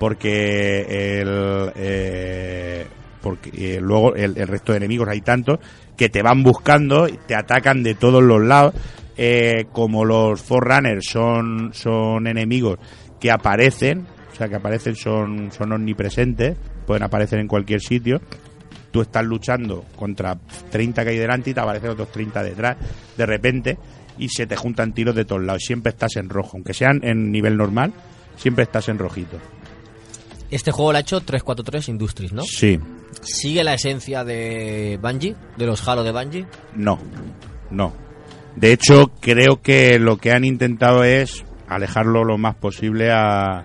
porque el, porque luego el resto de enemigos hay tantos que te van buscando, te atacan de todos los lados. Eh, como los Forerunners son, son enemigos que aparecen, o sea que aparecen, son, son omnipresentes, pueden aparecer en cualquier sitio. Tú estás luchando contra 30 que hay delante y te aparecen otros 30 detrás, de repente, y se te juntan tiros de todos lados. Siempre estás en rojo, aunque sean en nivel normal, siempre estás en rojito. Este juego lo ha hecho 343 Industries, ¿no? Sí, ¿Sigue la esencia de Bungie? ¿De los Halo de Bungie? no, no. De hecho, creo que lo que han intentado es alejarlo lo más posible a...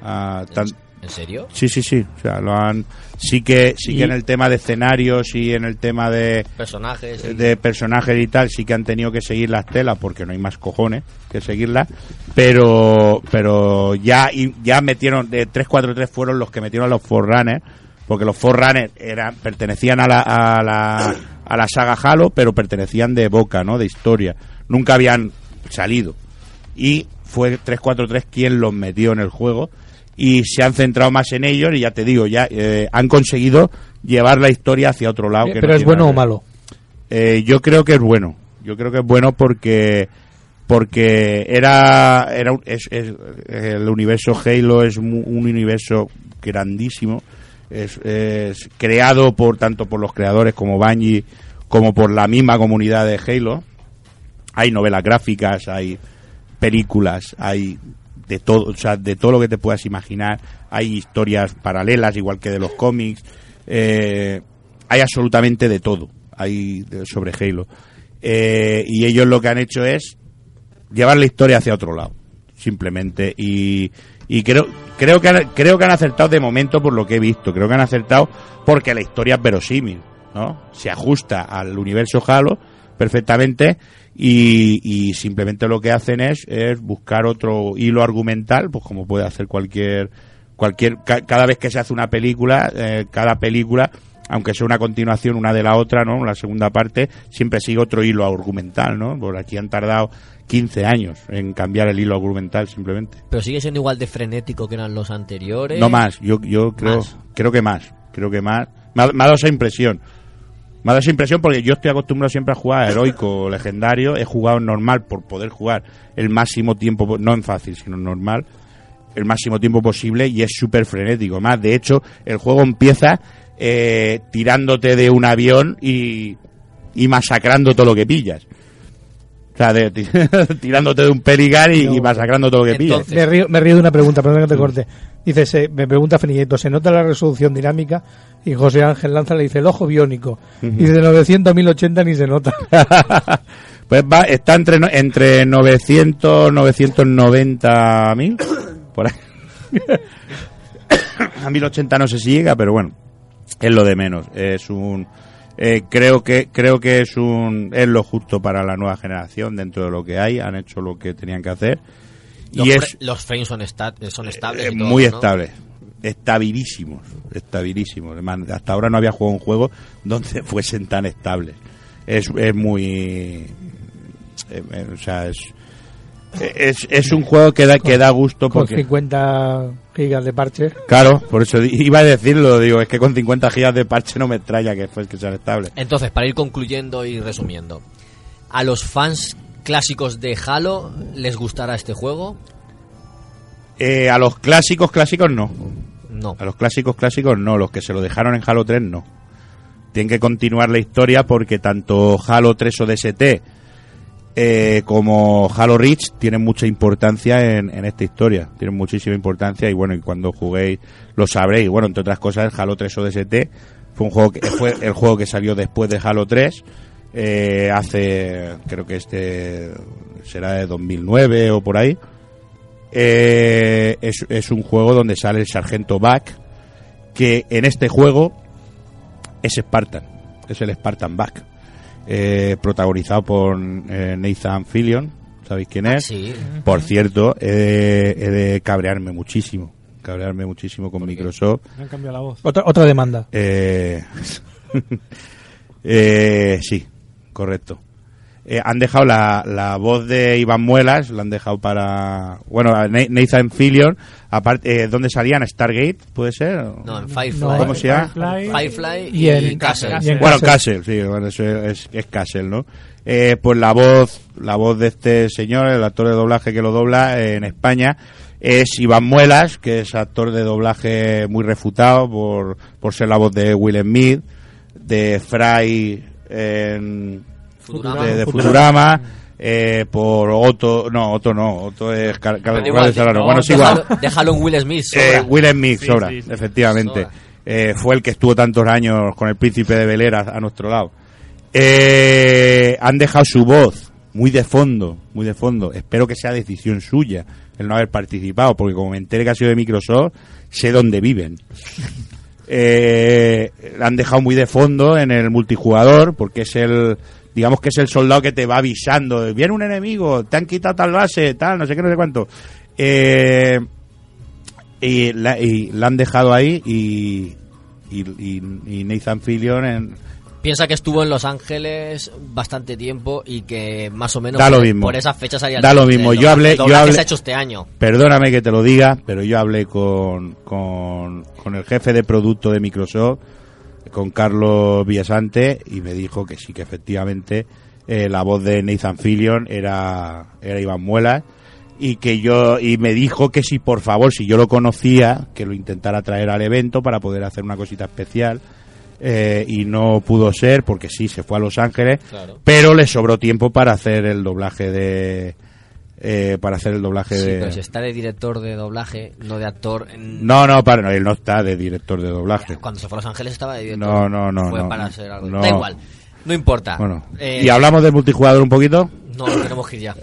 a tan- ¿En serio? Sí, sí, sí. O sea, lo han. Sí que, sí que en el tema de escenarios y en el tema de, Personajes. de personajes y tal, sí que han tenido que seguir las telas porque no hay más cojones que seguirlas. Pero, pero ya, y- ya metieron, de 343 fueron los que metieron a los Forerunners, porque los Forerunners eran, pertenecían a la, a la, a la saga Halo, pero pertenecían de boca, ¿no? De historia. Nunca habían salido. Y fue 343 quien los metió en el juego y se han centrado más en ellos y ya te digo, ya eh, han conseguido llevar la historia hacia otro lado. que no ¿Pero es bueno o malo? Eh, yo creo que es bueno. Yo creo que es bueno porque porque era era un- es, es- el universo Halo es un universo grandísimo. Es, es creado por tanto por los creadores como Bungie como por la misma comunidad de Halo. Hay novelas gráficas, hay películas, hay de todo, o sea, de todo lo que te puedas imaginar. Hay historias paralelas, igual que de los cómics. Eh, hay absolutamente de todo. Hay sobre Halo. Eh, y ellos lo que han hecho es llevar la historia hacia otro lado, simplemente. Y, y creo, creo, que han, creo que han acertado de momento por lo que he visto. Creo que han acertado porque la historia es verosímil, ¿no? Se ajusta al universo Halo perfectamente y, y simplemente lo que hacen es, es buscar otro hilo argumental, pues como puede hacer cualquier cualquier ca- cada vez que se hace una película, eh, cada película aunque sea una continuación una de la otra, ¿no? La segunda parte siempre sigue otro hilo argumental, ¿no? Por aquí han tardado 15 años en cambiar el hilo argumental simplemente. Pero sigue siendo igual de frenético que eran los anteriores. No más, yo, yo creo, Más. creo que más, creo que más. Me ha, me ha dado esa impresión. Me ha dado esa impresión porque yo estoy acostumbrado siempre a jugar heroico, legendario. He jugado en normal por poder jugar el máximo tiempo, po- no en fácil, sino en normal, el máximo tiempo posible y es súper frenético. Más, de hecho, el juego empieza eh, tirándote de un avión y, y masacrando todo lo que pillas. O sea, de- tirándote de un perigar y, y masacrando todo lo que pillas. Me río, me río de una pregunta, perdón que te corte. Dice, se- me pregunta Fenilleto, ¿se nota la resolución dinámica? Y José Ángel Lanza le dice, el ojo biónico. Y de 900 a 1080 ni se nota. Pues va, está entre, entre 900, 990 mil, por ahí. a 1080 no sé si llega, pero bueno, es lo de menos. Es un, eh, creo que, creo que es un, es lo justo para la nueva generación dentro de lo que hay. Han hecho lo que tenían que hacer. Los, y fre- es, los frames son, esta- son estables. es y todo, muy ¿no? estable. Estabilísimos, estabilísimos. Hasta ahora no había jugado un juego donde fuesen tan estables. Es, es muy. eh, eh, o sea, es, es. Es un juego que da, que da gusto Con porque. 50 gigas de parche. Claro, por eso iba a decirlo, digo, es que con 50 gigas de parche no me extraña que, fue, que sean estables. Entonces, para ir concluyendo y resumiendo, ¿a los fans clásicos de Halo les gustará este juego? Eh, a los clásicos, clásicos no. No. A los clásicos, clásicos no. Los que se lo dejaron en Halo 3 no. Tienen que continuar la historia porque tanto Halo 3 o DST eh, como Halo Reach tienen mucha importancia en, en esta historia. Tienen muchísima importancia y bueno, y cuando juguéis lo sabréis. Bueno, entre otras cosas, Halo 3 o DST fue un juego que fue el juego que salió después de Halo 3. Eh, hace, creo que este será de 2009 o por ahí. Eh, es, es un juego donde sale el sargento Back, que en este juego es Spartan, es el Spartan Back, eh, protagonizado por eh, Nathan Fillion, ¿sabéis quién es? sí. Por cierto, he de, he de cabrearme muchísimo, cabrearme muchísimo con Microsoft. Me han cambiado la voz. Otra, otra demanda. Eh, eh, sí, correcto. Eh, han dejado la, la voz de Iván Muelas, la han dejado para. Bueno, Nathan Fillion, aparte, eh, ¿dónde salían? ¿Stargate? ¿Puede ser? No, en Firefly. ¿Cómo se llama? Firefly, Firefly y y, en Castle. Castle. Bueno, Castle, sí, bueno, eso es, es Castle, ¿no? Eh, pues la voz, la voz de este señor, el actor de doblaje que lo dobla eh, en España, es Iván Muelas, que es actor de doblaje muy refutado por, por ser la voz de Will Smith, de Fry en, Futurama. de, de Futurama. Eh, por Otto, no, Otto no, Otto es Car- Car- igual, no, bueno, sí, déjalo- igual. déjalo en Will Smith, Eh, sobra. Will Smith, Sí, sobra, sí, sí. efectivamente. Sobra. Eh, fue el que estuvo tantos años con el príncipe de Bel Air a, a nuestro lado. Eh, han dejado su voz muy de fondo, muy de fondo. Espero que sea decisión suya el no haber participado, porque como me enteré que ha sido de Microsoft, sé dónde viven. Eh, la han dejado muy de fondo en el multijugador, porque es el, digamos que es el soldado que te va avisando, viene un enemigo, te han quitado tal base, tal, no sé qué, no sé cuánto. Eh, y, la, y la han dejado ahí y, y, y- Nathan Fillion en, Piensa que estuvo en Los Ángeles bastante tiempo y que más o menos Da lo por, mismo. por esa fecha salía Da lo mismo. Yo hablé- yo hablé- se ha hecho este año. Perdóname que te lo diga, pero yo hablé con, con, con el jefe de producto de Microsoft, con Carlos Villasante, y me dijo que sí, que efectivamente eh, la voz de Nathan Fillion era, era Iván Muelas, y que yo, y me dijo que si por favor, si yo lo conocía, que lo intentara traer al evento para poder hacer una cosita especial. Eh, y no pudo ser porque sí, se fue a Los Ángeles, Claro. pero le sobró tiempo para hacer el doblaje de, eh, para hacer el doblaje Sí, de pero si está de director de doblaje, no de actor. en- no no para no, él no está de director de doblaje Cuando se fue a Los Ángeles estaba de director. no no no Fue no, para hacer algo. no. Da igual. No importa. bueno Eh, y hablamos del multijugador un poquito No, no tenemos que ir ya.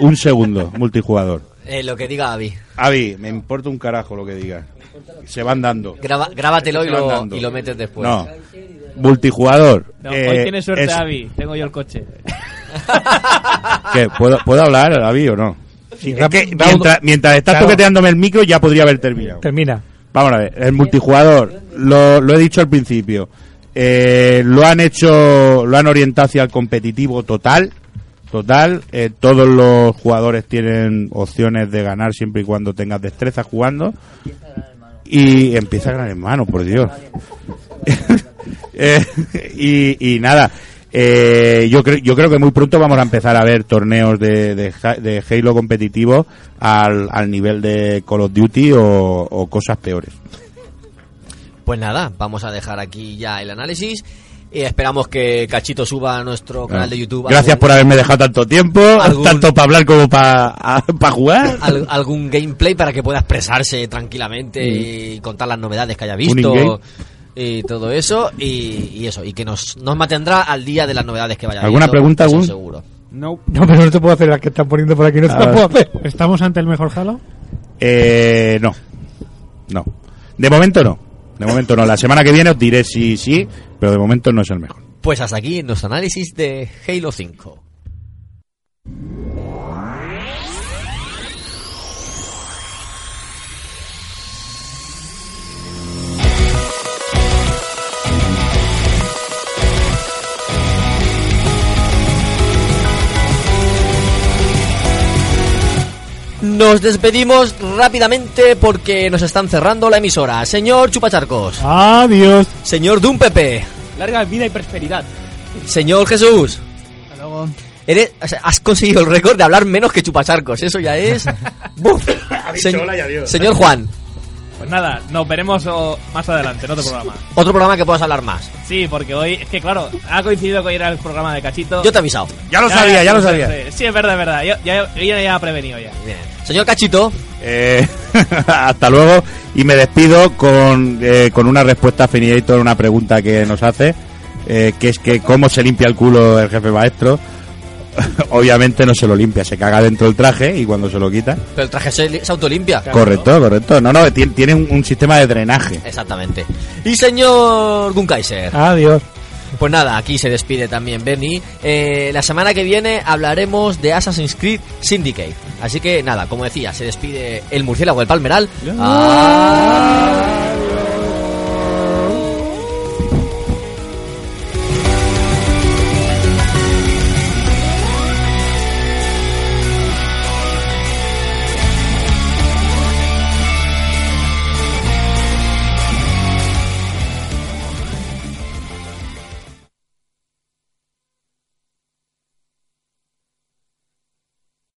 un segundo multijugador Eh, lo que diga Avi. Avi me importa un carajo lo que digas se van dando Graba, grábatelo y lo, dando. y lo metes después. no multijugador No, eh, hoy tienes suerte, es- Avi. Tengo yo el coche. ¿Qué? ¿Puedo, ¿Puedo hablar, Avi, o no? Sí, es que Raúl- mientras, mientras estás Claro. toqueteándome el micro ya podría haber terminado. Termina. Vamos a ver, el multijugador, lo, lo he dicho al principio, eh, lo han hecho, lo han orientado hacia el competitivo total, total, eh, todos los jugadores tienen opciones de ganar siempre y cuando tengas destreza jugando y empieza Gran Hermano, por Dios. Eh, y, y nada, eh, yo, creo, yo creo que muy pronto vamos a empezar a ver torneos de, de, Halo competitivo al, al nivel de Call of Duty o cosas peores. Pues nada, vamos a dejar aquí ya el análisis. Y esperamos que Cachito suba a nuestro canal de YouTube. Gracias algún- por haberme dejado tanto tiempo, algún- tanto para hablar como para jugar. al- algún gameplay para que pueda expresarse tranquilamente y contar las novedades que haya visto y todo eso y, y eso y que nos, nos mantendrá al día de las novedades que vaya ¿Alguna viendo, pregunta, algún? seguro No. No, pero no te puedo hacer las que están poniendo por aquí, no te A las ver. puedo hacer. ¿Estamos ante el mejor Halo? Eh, no. No. De momento no. De momento no. La semana que viene os diré si sí, pero de momento no es el mejor. pues hasta aquí nuestro análisis de Halo 5 Nos despedimos rápidamente porque nos están cerrando la emisora. Señor Chupacharcos. Adiós. Señor Dum Pepe. Larga vida y prosperidad. Señor Jesús. Hasta luego. Eres, has conseguido el récord de hablar menos que Chupacharcos. Eso ya es. ¡Buf! Se- hola y adiós. Señor Juan. Pues nada, nos veremos más adelante en otro programa. Otro programa que puedas hablar más. Sí, porque hoy, es que claro, ha coincidido con ir al programa de Cachito. Yo te he avisado. Ya lo sabía, ya lo sabía. Sí, sí, es verdad, es verdad. Yo, ya, yo ya he prevenido ya. Señor Cachito. Eh, hasta luego. Y me despido con, eh, con una respuesta a Finidator, una pregunta que nos hace, eh, que es que cómo se limpia el culo el jefe maestro. Obviamente no se lo limpia, se caga dentro del traje y cuando se lo quita. Pero el traje se, se autolimpia. Correcto, correcto. No, no, tiene, tiene un, un sistema de drenaje. Exactamente. Y señor Gunkaiser. Adiós. Pues nada, aquí se despide también Benny. Eh, la semana que viene hablaremos de Assassin's Creed Syndicate. Así que nada, como decía, se despide el murciélago del Palmeral. Ah.